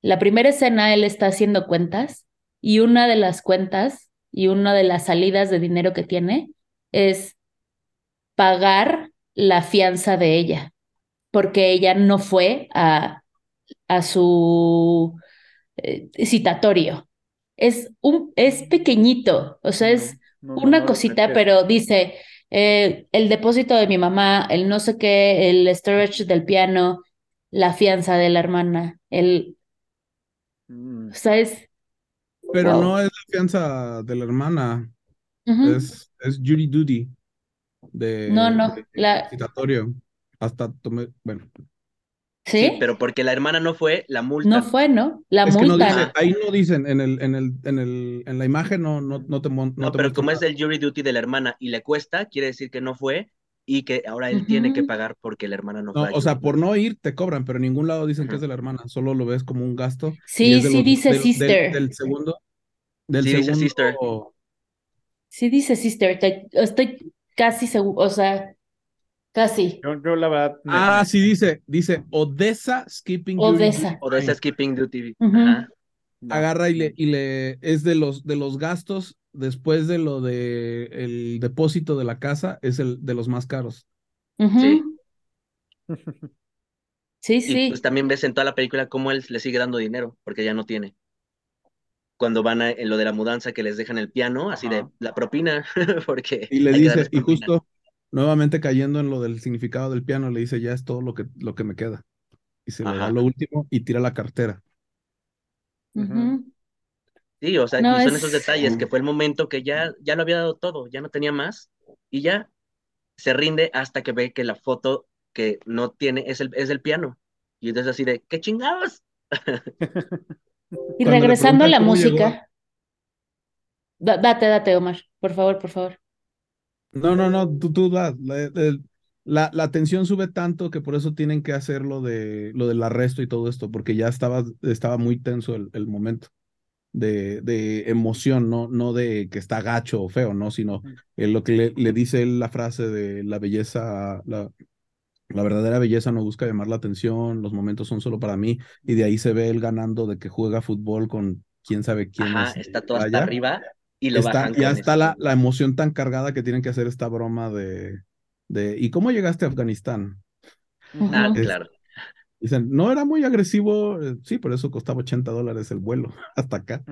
la primera escena, él está haciendo cuentas y una de las cuentas y una de las salidas de dinero que tiene es pagar la fianza de ella, porque ella no fue a, a su eh, citatorio. Es un, es pequeñito, o sea, es No, no, una no cosita, pero dice eh, el depósito de mi mamá, el no sé qué, el storage del piano, la fianza de la hermana, el, Mm. o sea, es, Pero Wow. no es la fianza de la hermana, es, es Judy Duty de, No, no, de la, citatorio. Hasta tomé, bueno, Sí, ¿sí? pero porque la hermana no fue, la multa. No fue, ¿no? La es que no dice, multan. ahí no dicen, en el, en el, en el, en la imagen no, no, no te, no No, te pero como es el jury duty de la hermana y le cuesta, quiere decir que no fue y que ahora él tiene que pagar porque la hermana no No, fue. o sea, por no ir te cobran, pero en ningún lado dicen que es de la hermana, solo lo ves como un gasto Sí, sí los, dice del, del, sister. del segundo, del Sí, dice sister. segundo, Sí dice sister. te- estoy casi seguro, o sea, casi. Yo, yo la verdad. me- ah, sí dice, dice Odessa Skipping Jury Duty Odessa. Skipping duty. Ajá. no. agarra y le, y le es de los de los gastos después de lo de el depósito de la casa, es el de los más caros. Sí. <laughs> Sí, Y sí. pues también ves en toda la película cómo él le sigue dando dinero porque ya no tiene. Cuando van a, en lo de la mudanza que les dejan el piano, así de Ajá. la propina, <laughs> porque Y le dice, y justo nuevamente cayendo en lo del significado del piano, le dice, ya es todo lo que, lo que me queda. Y se le da Ajá. lo último y tira la cartera. Ujú. Sí, o sea, No, y son esos es- detalles que fue el momento que ya, ya lo había dado todo, ya no tenía más, y ya se rinde hasta que ve que la foto que no tiene es el, es el piano. Y entonces así de, ¿qué chingados? <laughs> Y Cuando regresando a la llegó música, Da- date, date, Omar, por favor, por favor. No, no, no, tú, tú. La, la, la tensión sube tanto que por eso tienen que hacer lo, de, lo del arresto y todo esto, porque ya estaba, estaba muy tenso el, el momento de, de emoción, no, no de que está gacho o feo, ¿no? Sino eh, lo que le, le dice él la frase de la belleza, la, la verdadera belleza no busca llamar la atención, los momentos son solo para mí, y de ahí se ve él ganando de que juega fútbol con quién sabe quién Ajá, es, está todo hasta arriba y lo Está, bajan ya está la, la emoción tan cargada que tienen que hacer esta broma de, de ¿y cómo llegaste a Afganistán? Ah. Es- claro. Dicen, no era muy agresivo, eh, sí, por eso costaba 80 dólares el vuelo <laughs> hasta acá.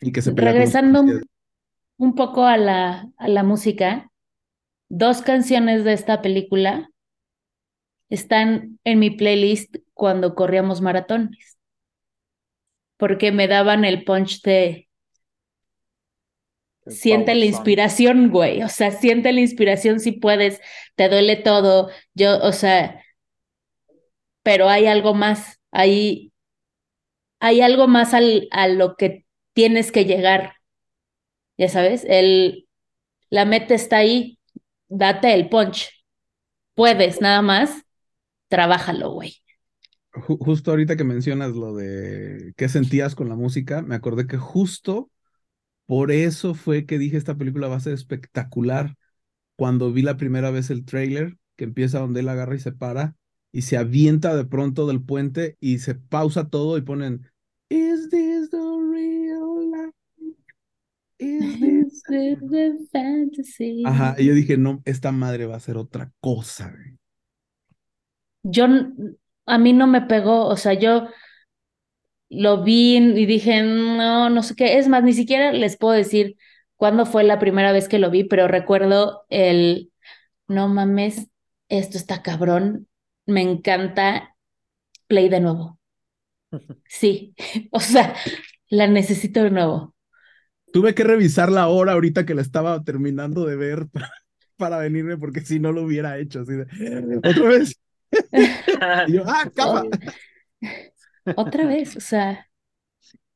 Y que se con Regresando un poco a la, a la música, dos canciones de esta película están en mi playlist cuando corríamos maratones, porque me daban el punch de El siente la Song. inspiración, güey, o sea, siente la inspiración si puedes, te duele todo, yo, o sea, pero hay algo más, hay, hay algo más al, a lo que tienes que llegar, ya sabes, el, la meta está ahí, date el punch, puedes, nada más, trabájalo, güey. Ju- justo ahorita que mencionas lo de qué sentías con la música, me acordé que justo por eso fue que dije esta película va a ser espectacular. Cuando vi la primera vez el tráiler, que empieza donde él agarra y se para y se avienta de pronto del puente y se pausa todo y ponen Is this the real? <laughs> Is this The fantasy. Ajá, y yo dije, no, esta madre va a ser otra cosa. güey". Yo, a mí no me pegó, o sea, yo lo vi y dije, no, no sé qué, es más, ni siquiera les puedo decir cuándo fue la primera vez que lo vi, pero recuerdo el, no mames, esto está cabrón, me encanta, play de nuevo. <laughs> Sí, <laughs> o sea, la necesito de nuevo. Tuve que revisar la hora ahorita que la estaba terminando de ver <laughs> para, para venirme, porque si no lo hubiera hecho. Así de, otra vez. <laughs> Y yo, ah, capa. Otra vez, o sea.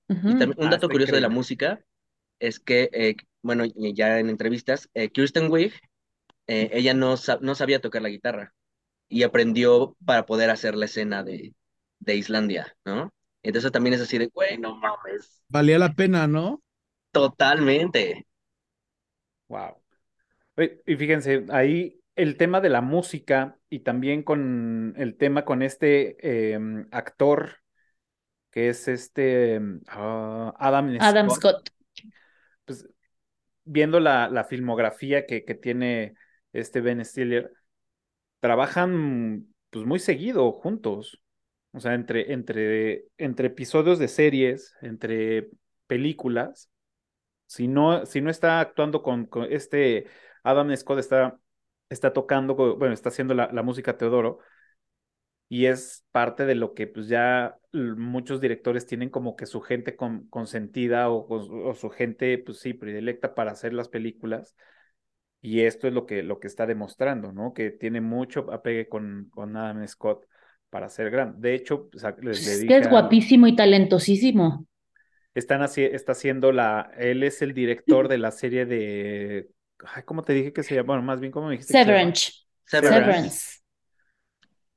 Y ujú. también un Ah, dato curioso de la música es que, eh, bueno, ya en entrevistas, eh, Kirsten Wiig, eh, ella no, no sabía tocar la guitarra y aprendió para poder hacer la escena de, de Islandia, ¿no? Entonces también es así de, güey, no mames, Valía la pena, ¿no? Totalmente. Wow. Y fíjense, ahí el tema de la música y también con el tema con este em, actor que es este ah, Adam Adam Scott, Scott. pues viendo la, la filmografía que, que tiene este Ben Stiller, trabajan pues muy seguido juntos. O sea, entre, entre, entre episodios de series, entre películas. Si no, si no está actuando con, con este Adam Scott, está, está tocando, bueno, está haciendo la, la música Teodoro. Y es parte de lo que pues ya muchos directores tienen como que su gente con- consentida o, su- o su gente, pues sí, predilecta para hacer las películas. Y esto es lo que, lo que está demostrando, ¿no? Que tiene mucho apegue con, con Adam Scott para ser grande. De hecho, pues, les le Es que es guapísimo y talentosísimo. Están haci- está haciendo la, él es el director <laughs> de la serie de, ay, ¿cómo te dije que se llama? Bueno, más bien, ¿cómo me dijiste? Severance. Severance. Severance.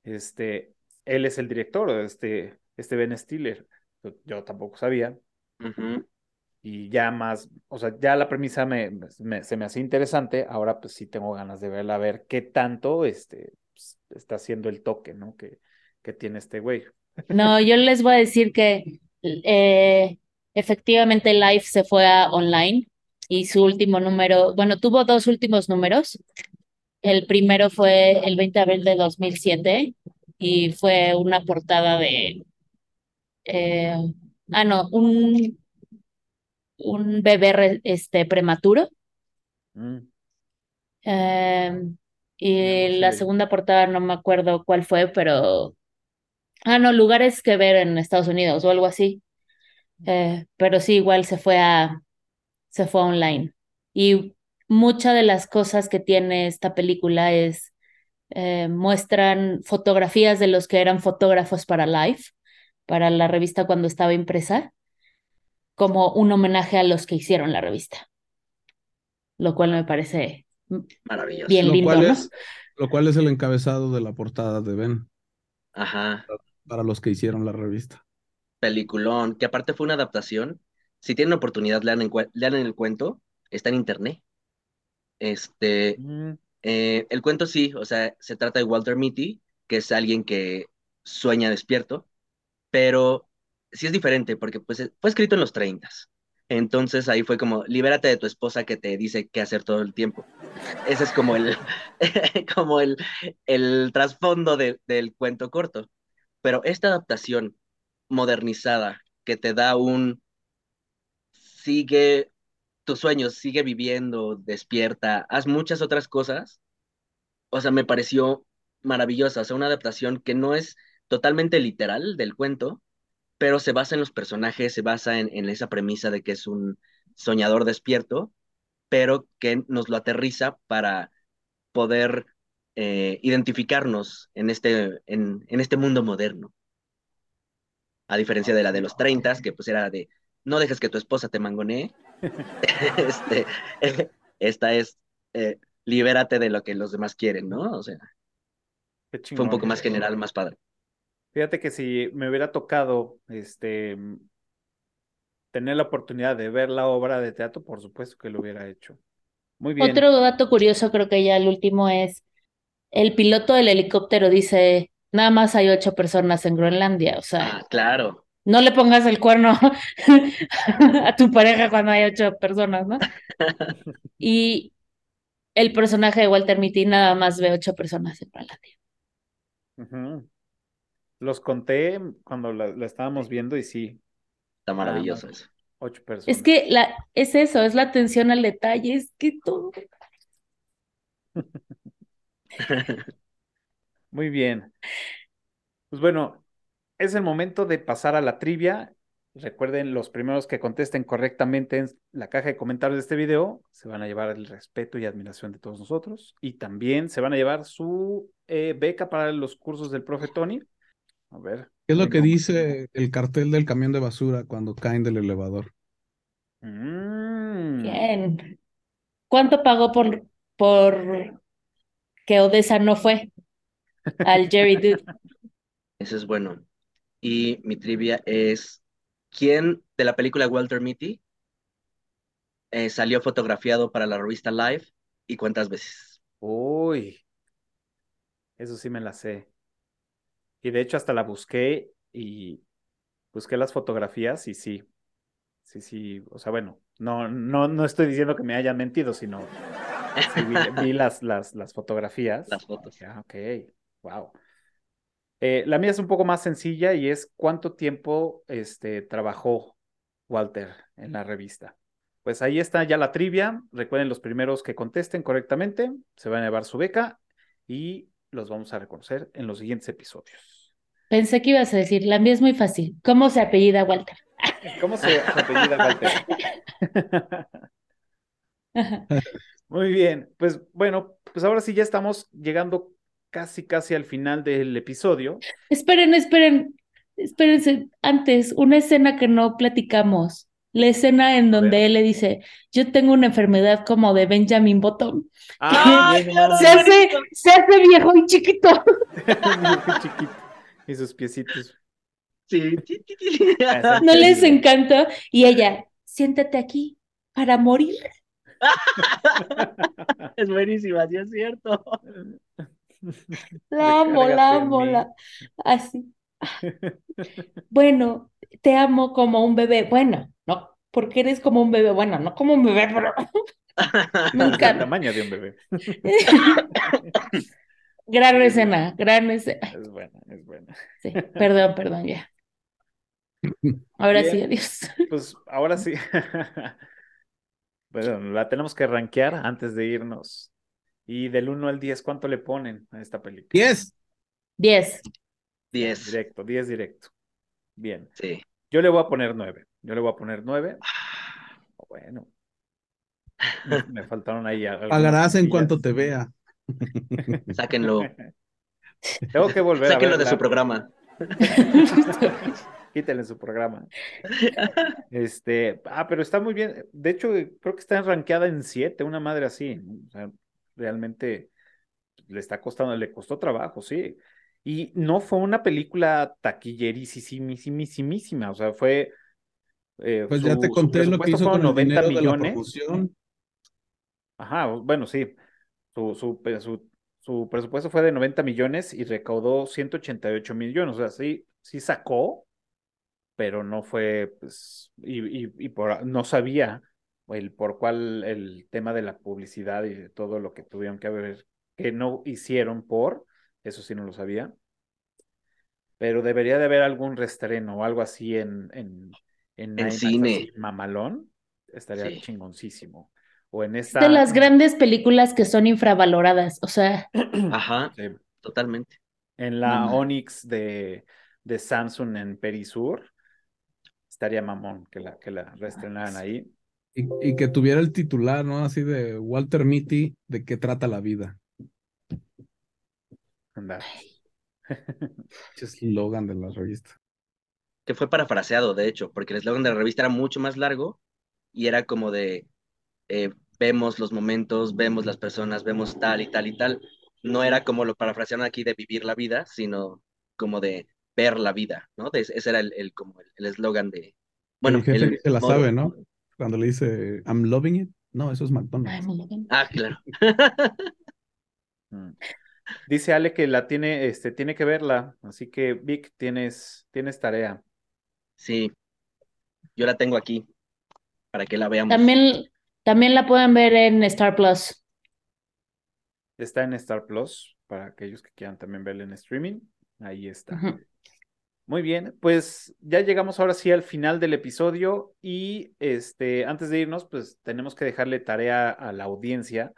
Este, él es el director, este, este Ben Stiller. Yo, tampoco sabía. Ujú. Y ya más, o sea, ya la premisa me, me- se me hacía interesante. Ahora pues sí tengo ganas de verla, a ver qué tanto este, pues, está haciendo el toque, ¿no? Que, que tiene este güey. No, yo les voy a decir que eh, efectivamente Life se fue a online y su último número, bueno, tuvo dos últimos números. El primero fue el 20 de abril de 2007 y fue una portada de, eh, ah, no, un, un bebé re- este, prematuro. Mm, Eh, y no la segunda portada no me acuerdo cuál fue, pero, ah, no, lugares que ver en Estados Unidos o algo así. Eh, pero sí, igual se fue a, se fue a online. Y muchas de las cosas que tiene esta película es, eh, muestran fotografías de los que eran fotógrafos para Life, para la revista cuando estaba impresa, como un homenaje a los que hicieron la revista. Lo cual me parece Maravilloso. bien Lo lindo, cual, ¿no? es, lo cual es el encabezado de la portada de Ben, Ajá. para los que hicieron la revista. Peliculón, que aparte fue una adaptación. Si tienen oportunidad, lean, en, lean el cuento, está en internet. Este, Mm, eh, el cuento sí, o sea, se trata de Walter Mitty, que es alguien que sueña despierto, pero sí es diferente porque pues eh, fue escrito en los 30. Entonces ahí fue como, libérate de tu esposa que te dice qué hacer todo el tiempo. Ese es como el, <laughs> como el, el trasfondo de- del cuento corto. Pero esta adaptación modernizada que te da un sigue tus sueños, sigue viviendo, despierta, haz muchas otras cosas. O sea, me pareció maravillosa. O sea, una adaptación que no es totalmente literal del cuento, pero se basa en los personajes, se basa en, esa premisa de que es un soñador despierto, pero que nos lo aterriza para poder eh, identificarnos en este, en, en este mundo moderno. A diferencia de la de los 30, que pues era de no dejes que tu esposa te mangonee. <laughs> este, <laughs> esta es eh, libérate de lo que los demás quieren, ¿no? O sea, qué fue un poco más general, más padre. Fíjate que si me hubiera tocado este tener la oportunidad de ver la obra de teatro, por supuesto que lo hubiera hecho. Muy bien. Otro dato curioso, creo que ya el último es, el piloto del helicóptero dice, nada más hay ocho personas en Groenlandia, o sea, Ah, claro. no le pongas el cuerno <laughs> a tu pareja cuando hay ocho personas, ¿no? <laughs> Y el personaje de Walter Mitty nada más ve ocho personas en Groenlandia. Los conté cuando la, la estábamos viendo y sí, Está maravilloso eso. ocho personas. Es que la, es eso, es la atención al detalle, es que todo. <laughs> Muy bien. Pues bueno, es el momento de pasar a la trivia. Recuerden, los primeros que contesten correctamente en la caja de comentarios de este video se van a llevar el respeto y admiración de todos nosotros. Y también se van a llevar su eh, beca para los cursos del profe Tony. A ver. ¿Qué es lo que nombre. dice el cartel del camión de basura cuando caen del elevador? Mm. Bien. ¿Cuánto pagó por, por que Odessa no fue al Jerry Dude? <laughs> Eso es bueno. Y mi trivia es, ¿quién de la película Walter Mitty eh, salió fotografiado para la revista Life y cuántas veces? Uy, eso sí me la sé. Y de hecho hasta la busqué y busqué las fotografías y sí, sí, sí, o sea, bueno, no, no, no estoy diciendo que me hayan mentido, sino sí vi, vi <laughs> las, las, las fotografías. Las fotos. Ya, ok, wow. Eh, la mía es un poco más sencilla y es cuánto tiempo este, trabajó Walter en la revista. Pues ahí está ya la trivia. Recuerden, los primeros que contesten correctamente se van a llevar su beca y los vamos a reconocer en los siguientes episodios. Pensé que ibas a decir, la mía es muy fácil. ¿Cómo se apellida Walter? ¿Cómo se se apellida Walter? <laughs> Muy bien, pues bueno, pues ahora sí ya estamos llegando casi, casi al final del episodio. Esperen, esperen, espérense. Antes, una escena que no platicamos. La escena en donde él le dice, yo tengo una enfermedad como de Benjamin Button. ¡Ah! <laughs> Se hace, se hace viejo y chiquito. <laughs> Qué chiquito. Y sus piecitos. Sí. ¿No les encanta? Y ella, siéntate aquí para morir. <laughs> Es buenísima, sí es cierto. <laughs> La amo, la amo, la... Así. <laughs> Bueno, te amo como un bebé. Bueno, no, porque eres como un bebé. Bueno, no como un bebé, <laughs> pero me El tamaño de un bebé. Gran escena, gran escena. Es buena, es buena. Sí, perdón, perdón, ya. Ahora Bien. sí, adiós. Pues ahora sí. Bueno, la tenemos que rankear antes de irnos. Y del 1 al 10, ¿cuánto le ponen a esta película? Yes. Diez. Diez. Directo, 10 directo. Bien. Sí. Yo le voy a poner 9. Yo le voy a poner 9. Bueno. Me, faltaron ahí Pagarás en cuanto te vea. Sáquenlo. <laughs> Tengo que volver a Sáquenlo de verla. su programa. <laughs> Quítenle su programa. Este, ah, pero está muy bien. De hecho, creo que está rankeada en 7, una madre así. O sea, realmente le está costando, le costó trabajo, sí. Y no fue una película taquillerísimísima, o sea, fue... eh, pues ya te conté lo que hizo con 90 millones. Ajá, bueno, sí. Su, su, su, su, presupuesto fue de 90 millones y recaudó 188 millones. O sea, sí, sí sacó, pero no fue, pues, y, y, y por, no sabía el por cuál el tema de la publicidad y de todo lo que tuvieron que haber, que no hicieron por, eso sí no lo sabía. Pero debería de haber algún restreno o algo así en, en, en, cine. mamalón. Estaría chingoncísimo. O en esta. De las grandes películas que son infravaloradas, o sea. <clears throat> Ajá, totalmente. En la Onyx de, de Samsung en Perisur, estaría mamón que la, que la reestrenaran ahí. Y, que tuviera el titular, ¿no? Así de Walter Mitty, ¿de qué trata la vida? Anda. <laughs> Es eslogan de la revista. Que fue parafraseado, de hecho, porque el eslogan de la revista era mucho más largo y era como de eh, vemos los momentos, vemos las personas, vemos tal y tal y tal. No era como lo parafrasearon aquí de vivir la vida, sino como de ver la vida, ¿no? ese era el, como el eslogan de. Bueno, el jefe se la sabe, ¿no? Cuando le dice I'm loving it. No, eso es McDonald's. Ah, claro. <laughs> Mm. Dice Ale que la tiene, este, tiene que verla, así que Vic, tienes, tienes tarea. Sí, yo la tengo aquí para que la veamos. También, también la pueden ver en Star Plus. Está en Star Plus, para aquellos que quieran también verla en streaming. Ahí está. Muy bien, pues ya llegamos ahora sí al final del episodio y este, antes de irnos, pues tenemos que dejarle tarea a la audiencia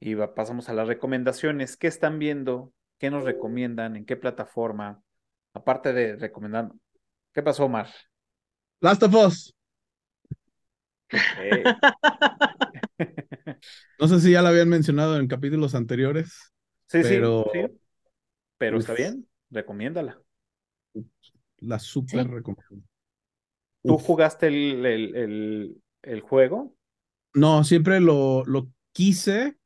y pasamos a las recomendaciones. ¿Qué están viendo? ¿Qué nos recomiendan? ¿En qué plataforma? Aparte de recomendar. ¿Qué pasó, Omar? Last of Us. <laughs> no sé si ya la habían mencionado en capítulos anteriores. Sí, pero... sí, Pero está bien, recomiéndala la super recomiendo. ¿Tú jugaste el, el, juego? No, siempre lo, lo quise.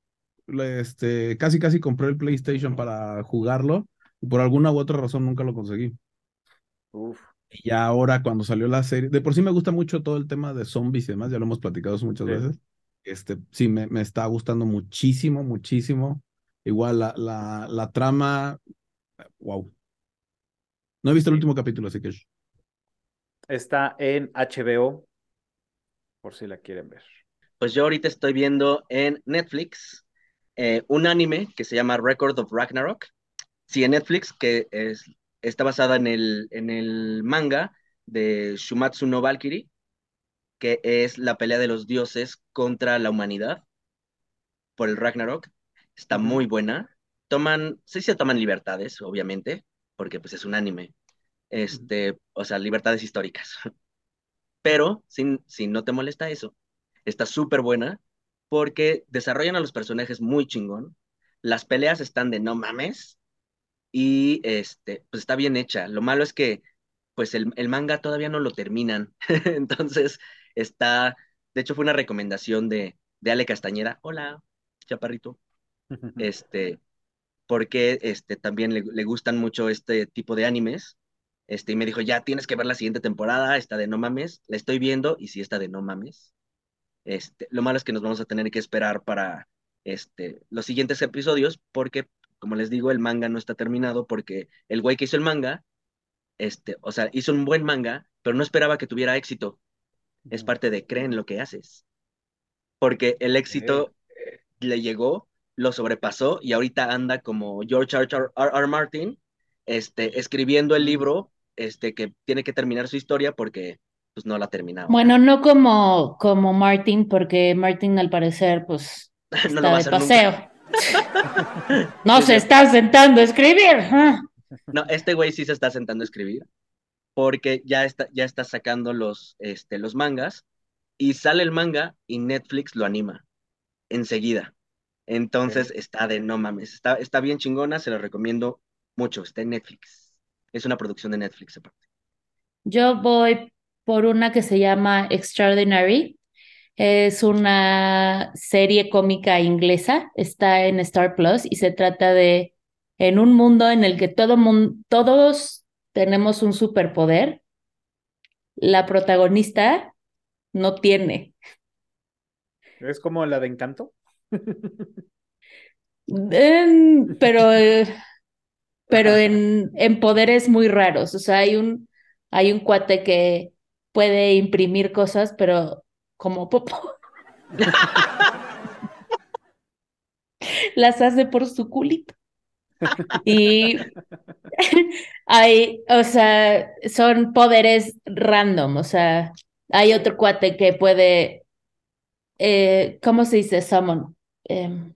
Este, casi casi compré el PlayStation para jugarlo. Y por alguna u otra razón nunca lo conseguí. Uf. Y ya ahora cuando salió la serie, de por sí me gusta mucho todo el tema de zombies y demás, ya lo hemos platicado muchas veces. Este, sí, me, me, está gustando muchísimo, muchísimo. Igual la, la, la trama, wow, no he visto el último capítulo, así que. Está en HBO, por si la quieren ver. Pues yo ahorita estoy viendo en Netflix eh, un anime que se llama Record of Ragnarok. Sí, en Netflix, que es, está basada en el, en el manga de Shumatsu no Valkyrie, que es la pelea de los dioses contra la humanidad por el Ragnarok. Está muy buena. Toman, sí se toman libertades, obviamente, porque pues es un anime, este, o sea, libertades históricas. <laughs> Pero si, si no te molesta eso, está súper buena porque desarrollan a los personajes muy chingón, las peleas están de no mames y este, pues está bien hecha. Lo malo es que pues el, el manga todavía no lo terminan, <laughs> entonces está, de hecho fue una recomendación de, de Ale Castañeda, hola, chaparrito, <laughs> este, porque este, también le, gustan mucho este tipo de animes. Este, y me dijo, ya tienes que ver la siguiente temporada, esta de No Mames. La estoy viendo y sí está de No Mames. Este, lo malo es que nos vamos a tener que esperar para este, los siguientes episodios porque, como les digo, el manga no está terminado porque el güey que hizo el manga, este, o sea, hizo un buen manga, pero no esperaba que tuviera éxito. Es parte de creen lo que haces. Porque el éxito le llegó lo sobrepasó y ahorita anda como George R. R. Martin, este, escribiendo el libro, este, que tiene que terminar su historia porque pues no la ha terminado. Bueno, no como, como Martin, porque Martin al parecer, pues, <laughs> está de paseo. <laughs> no se está sentando a escribir. No, este güey sí se está sentando a escribir, porque ya está, ya está sacando los, este, los mangas, y sale el manga y Netflix lo anima enseguida. Entonces está de no mames, está, está bien chingona, se la recomiendo mucho, está en Netflix. es una producción de Netflix aparte. Yo voy por una que se llama Extraordinary. Es una serie cómica inglesa, está en Star Plus y se trata de en un mundo en el que todo mundo, todos tenemos un superpoder. La protagonista no tiene. ¿Es como la de Encanto? Pero <laughs> pero en, en poderes muy raros. O sea, hay un, hay un cuate que puede imprimir cosas, pero como popo. <laughs> Las hace por su culito. Y hay, o sea, son poderes random. O sea, hay otro cuate que puede, eh, ¿cómo se dice? Summon. Em,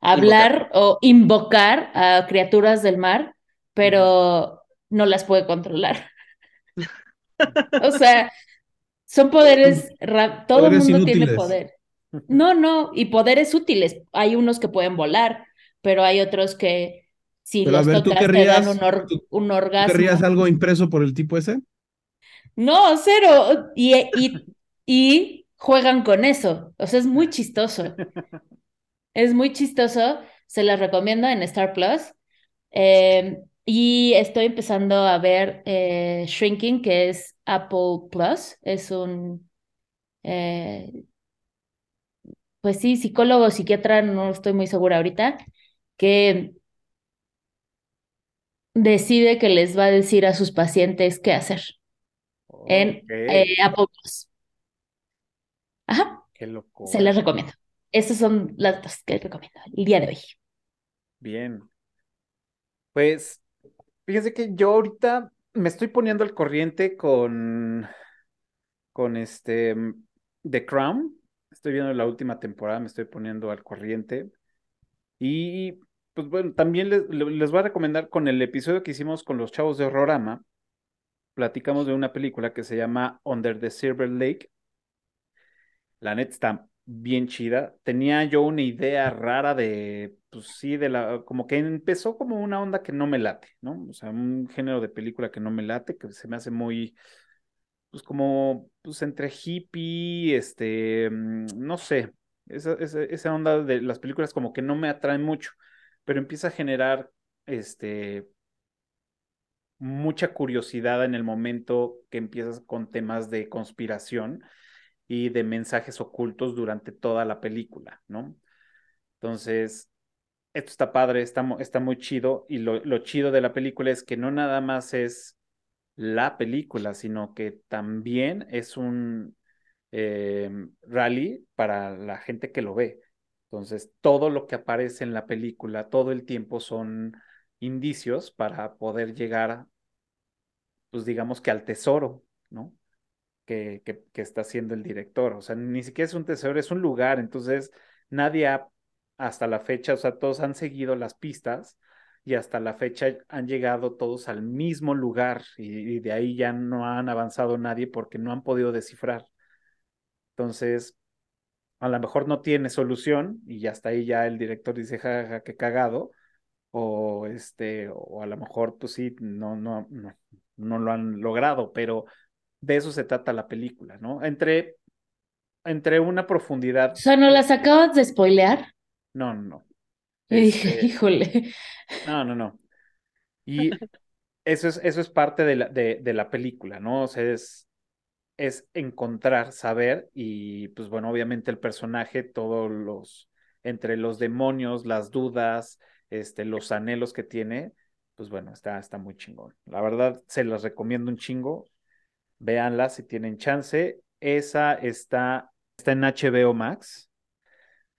hablar o invocar a criaturas del mar, pero no las puede controlar. <laughs> o sea, son poderes, todo el mundo tiene poder. No, no, y poderes útiles. Hay unos que pueden volar, pero hay otros que si los tocas te dan un, un orgasmo. ¿Querrías algo impreso por el tipo ese? No, cero. Y, y, y juegan con eso. O sea, es muy chistoso. <laughs> Es muy chistoso, se las recomiendo en Star Plus. Eh, y estoy empezando a ver eh, Shrinking, que es Apple Plus. Es un, eh, pues sí, psicólogo, psiquiatra, no estoy muy segura ahorita, que decide que les va a decir a sus pacientes qué hacer en Apple Plus. Ajá. Qué loco. Se les recomiendo. Esas son las dos que recomiendo el día de hoy. Bien. Pues, fíjense que yo ahorita me estoy poniendo al corriente con, con este The Crown. Estoy viendo la última temporada, me estoy poniendo al corriente. Y pues bueno, también les, les voy a recomendar con el episodio que hicimos con los chavos de Horrorama. Platicamos de una película que se llama Under the Silver Lake. La net está bien chida. Tenía yo una idea rara de, pues sí, de la, como que empezó como una onda que no me late, ¿no? O sea, un género de película que no me late, que se me hace muy, pues como, pues entre hippie, este, mm, no sé, esa, esa, onda de las películas como que no me atraen mucho, pero empieza a generar, este, mucha curiosidad en el momento que empiezas con temas de conspiración y de mensajes ocultos durante toda la película, ¿no? Entonces, esto está padre, está, muy chido y lo, lo, chido de la película es que no nada más es la película, sino que también es un eh, rally para la gente que lo ve. Entonces, todo lo que aparece en la película, todo el tiempo son indicios para poder llegar, pues digamos que al tesoro, ¿no? Que, está haciendo el director. O sea, ni siquiera es un tesoro, es un lugar. Entonces, nadie ha, hasta la fecha, o sea, todos han seguido las pistas y hasta la fecha han llegado todos al mismo lugar y, de ahí ya no han avanzado nadie porque no han podido descifrar. Entonces, a lo mejor no tiene solución y hasta ahí ya el director dice, jaja, qué cagado. O este, o a lo mejor, pues sí, no, no, no, no lo han logrado, pero de eso se trata la película, ¿no? Entre, entre una profundidad. O sea, ¿no las acabas de spoilear? No, no, no. Este, híjole. No, no, no. Y <laughs> eso es, eso es parte de la, de, de la película, ¿no? O sea, es, es encontrar, saber y pues bueno, obviamente el personaje, todos los, entre los demonios, las dudas, este, los anhelos que tiene, pues bueno, está, está muy chingón. La verdad, se los recomiendo un chingo véanla si tienen chance. Esa está, está en HBO Max.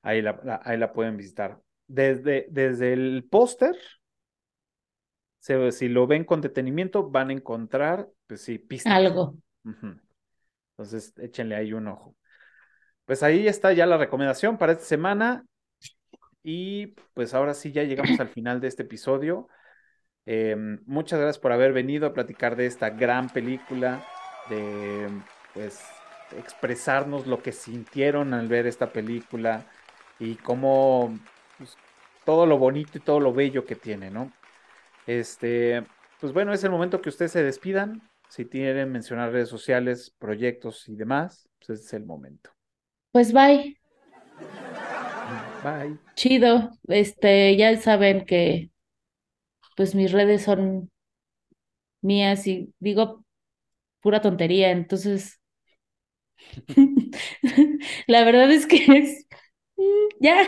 Ahí la, ahí la pueden visitar. Desde, desde el póster, si lo ven con detenimiento, van a encontrar, pues sí, pistas. Algo. Entonces, échenle ahí un ojo. Pues ahí está ya la recomendación para esta semana. Y pues ahora sí, ya llegamos al final de este episodio. Em, muchas gracias por haber venido a platicar de esta gran película de pues expresarnos lo que sintieron al ver esta película y cómo pues, todo lo bonito y todo lo bello que tiene, ¿no? Este, pues bueno, es el momento que ustedes se despidan. Si quieren mencionar redes sociales, proyectos y demás, pues ese es el momento. Pues bye. Bye. Chido. Este, ya saben que pues mis redes son mías y digo pura tontería, entonces <laughs> la verdad es que es <laughs> ya.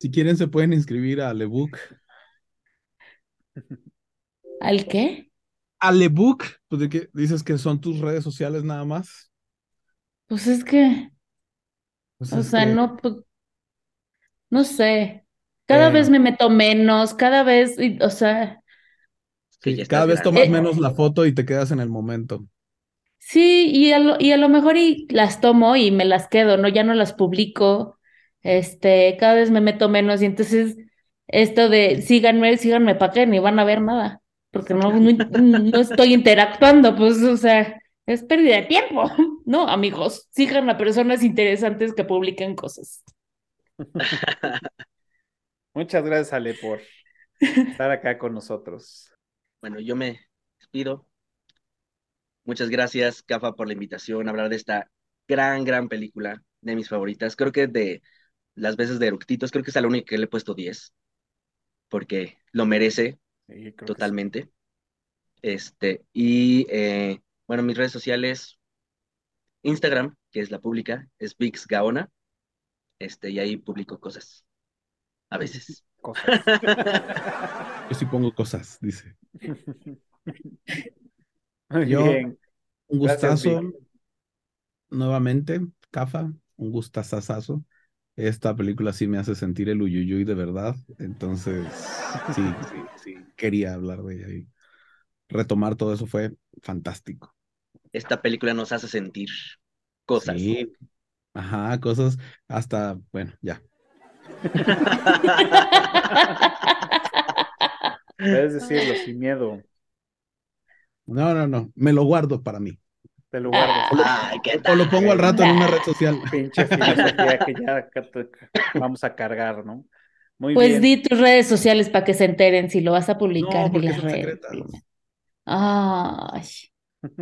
Si quieren se pueden inscribir a Lebook. ¿Al qué? A Lebook, pues de que dices que son tus redes sociales nada más. Pues es que, Pues o es sea, que- no, pues, no sé. Cada vez me meto menos, cada vez, y- o sea, sí, cada vez tomas Eh, menos la foto y te quedas en el momento. Sí, y a lo, y a lo mejor y las tomo y me las quedo, ¿no? Ya no las publico. Este, cada vez me meto menos y entonces esto de síganme, síganme para que ni van a ver nada, porque no, no, <laughs> no estoy interactuando, pues, o sea, es pérdida de tiempo. <laughs> No, amigos, sigan a personas interesantes que publiquen cosas. <laughs> Muchas gracias, Ale, por estar acá con nosotros. Bueno, yo me despido. Muchas gracias, Cafa, por la invitación a hablar de esta gran, gran película, de mis favoritas. Creo que de las veces de Eructitos, creo que es a la única que le he puesto 10, porque lo merece Sí, sí. totalmente. Este, y eh, bueno, mis redes sociales, Instagram, que es la pública, es Vix Gaona. Este, y ahí publico cosas. A veces. Cosas. <laughs> Yo sí pongo cosas, dice. <laughs> Yo- bien. Un Gracias, gustazo. Vic. Nuevamente, Cafa, un gustazazazo. Esta película sí me hace sentir el uyuyuy de verdad. Entonces, <laughs> sí, sí, sí, quería hablar de ella y retomar todo eso fue fantástico. Esta película nos hace sentir cosas. Sí, ajá, cosas hasta, bueno, ya. <laughs> Puedes decirlo sin miedo. No, no, no, me lo guardo para mí. Te lo guardo. ¿qué O lo pongo al rato en una red social. Pinche <laughs> filosofía que ya vamos a cargar, ¿no? Muy Pues bien. di tus redes sociales para que se enteren si lo vas a publicar, No, porque las redes. Ay.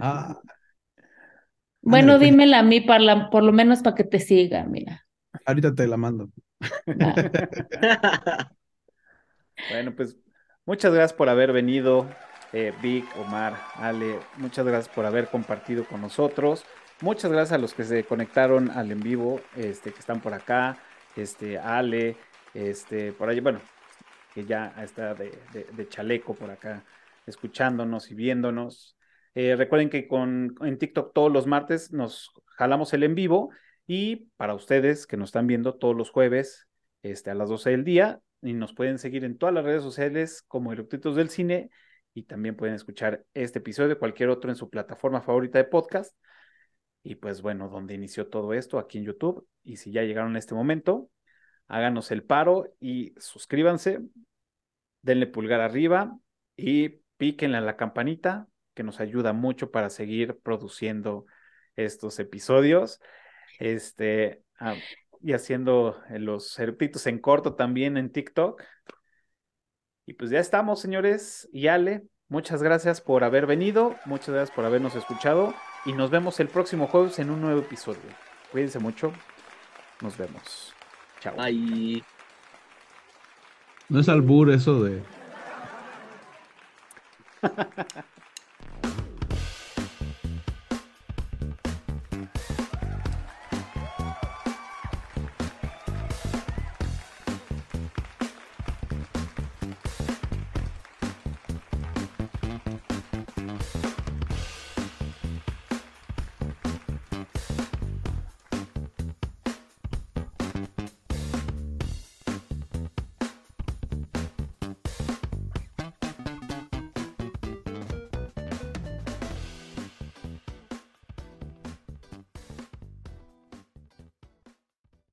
Ah, <laughs> Bueno, Ándale, pues. dímela a mí para la- por lo menos para que te siga, mira. ahorita te la mando. <laughs> Bueno, pues muchas gracias por haber venido, eh, Vic, Omar, Ale. Muchas gracias por haber compartido con nosotros. Muchas gracias a los que se conectaron al en vivo, este, que están por acá, este, Ale, este, por ahí, bueno, que ya está de, chaleco por acá, escuchándonos y viéndonos. Eh, recuerden que con, en TikTok todos los martes nos jalamos el en vivo y para ustedes que nos están viendo todos los jueves este, a las 12 del día y nos pueden seguir en todas las redes sociales como Eructitos del Cine y también pueden escuchar este episodio, cualquier otro en su plataforma favorita de podcast. Y pues bueno, donde inició todo esto, aquí en YouTube. Y si ya llegaron a este momento, háganos el paro y suscríbanse, denle pulgar arriba y píquenle a la campanita, que nos ayuda mucho para seguir produciendo estos episodios. Este, ah, y haciendo los eructitos en corto también en TikTok. Y pues ya estamos, señores. Y Ale, muchas gracias por haber venido, muchas gracias por habernos escuchado y nos vemos el próximo jueves en un nuevo episodio. Cuídense mucho. Nos vemos. Chao. Ay. No es albur eso de <laughs>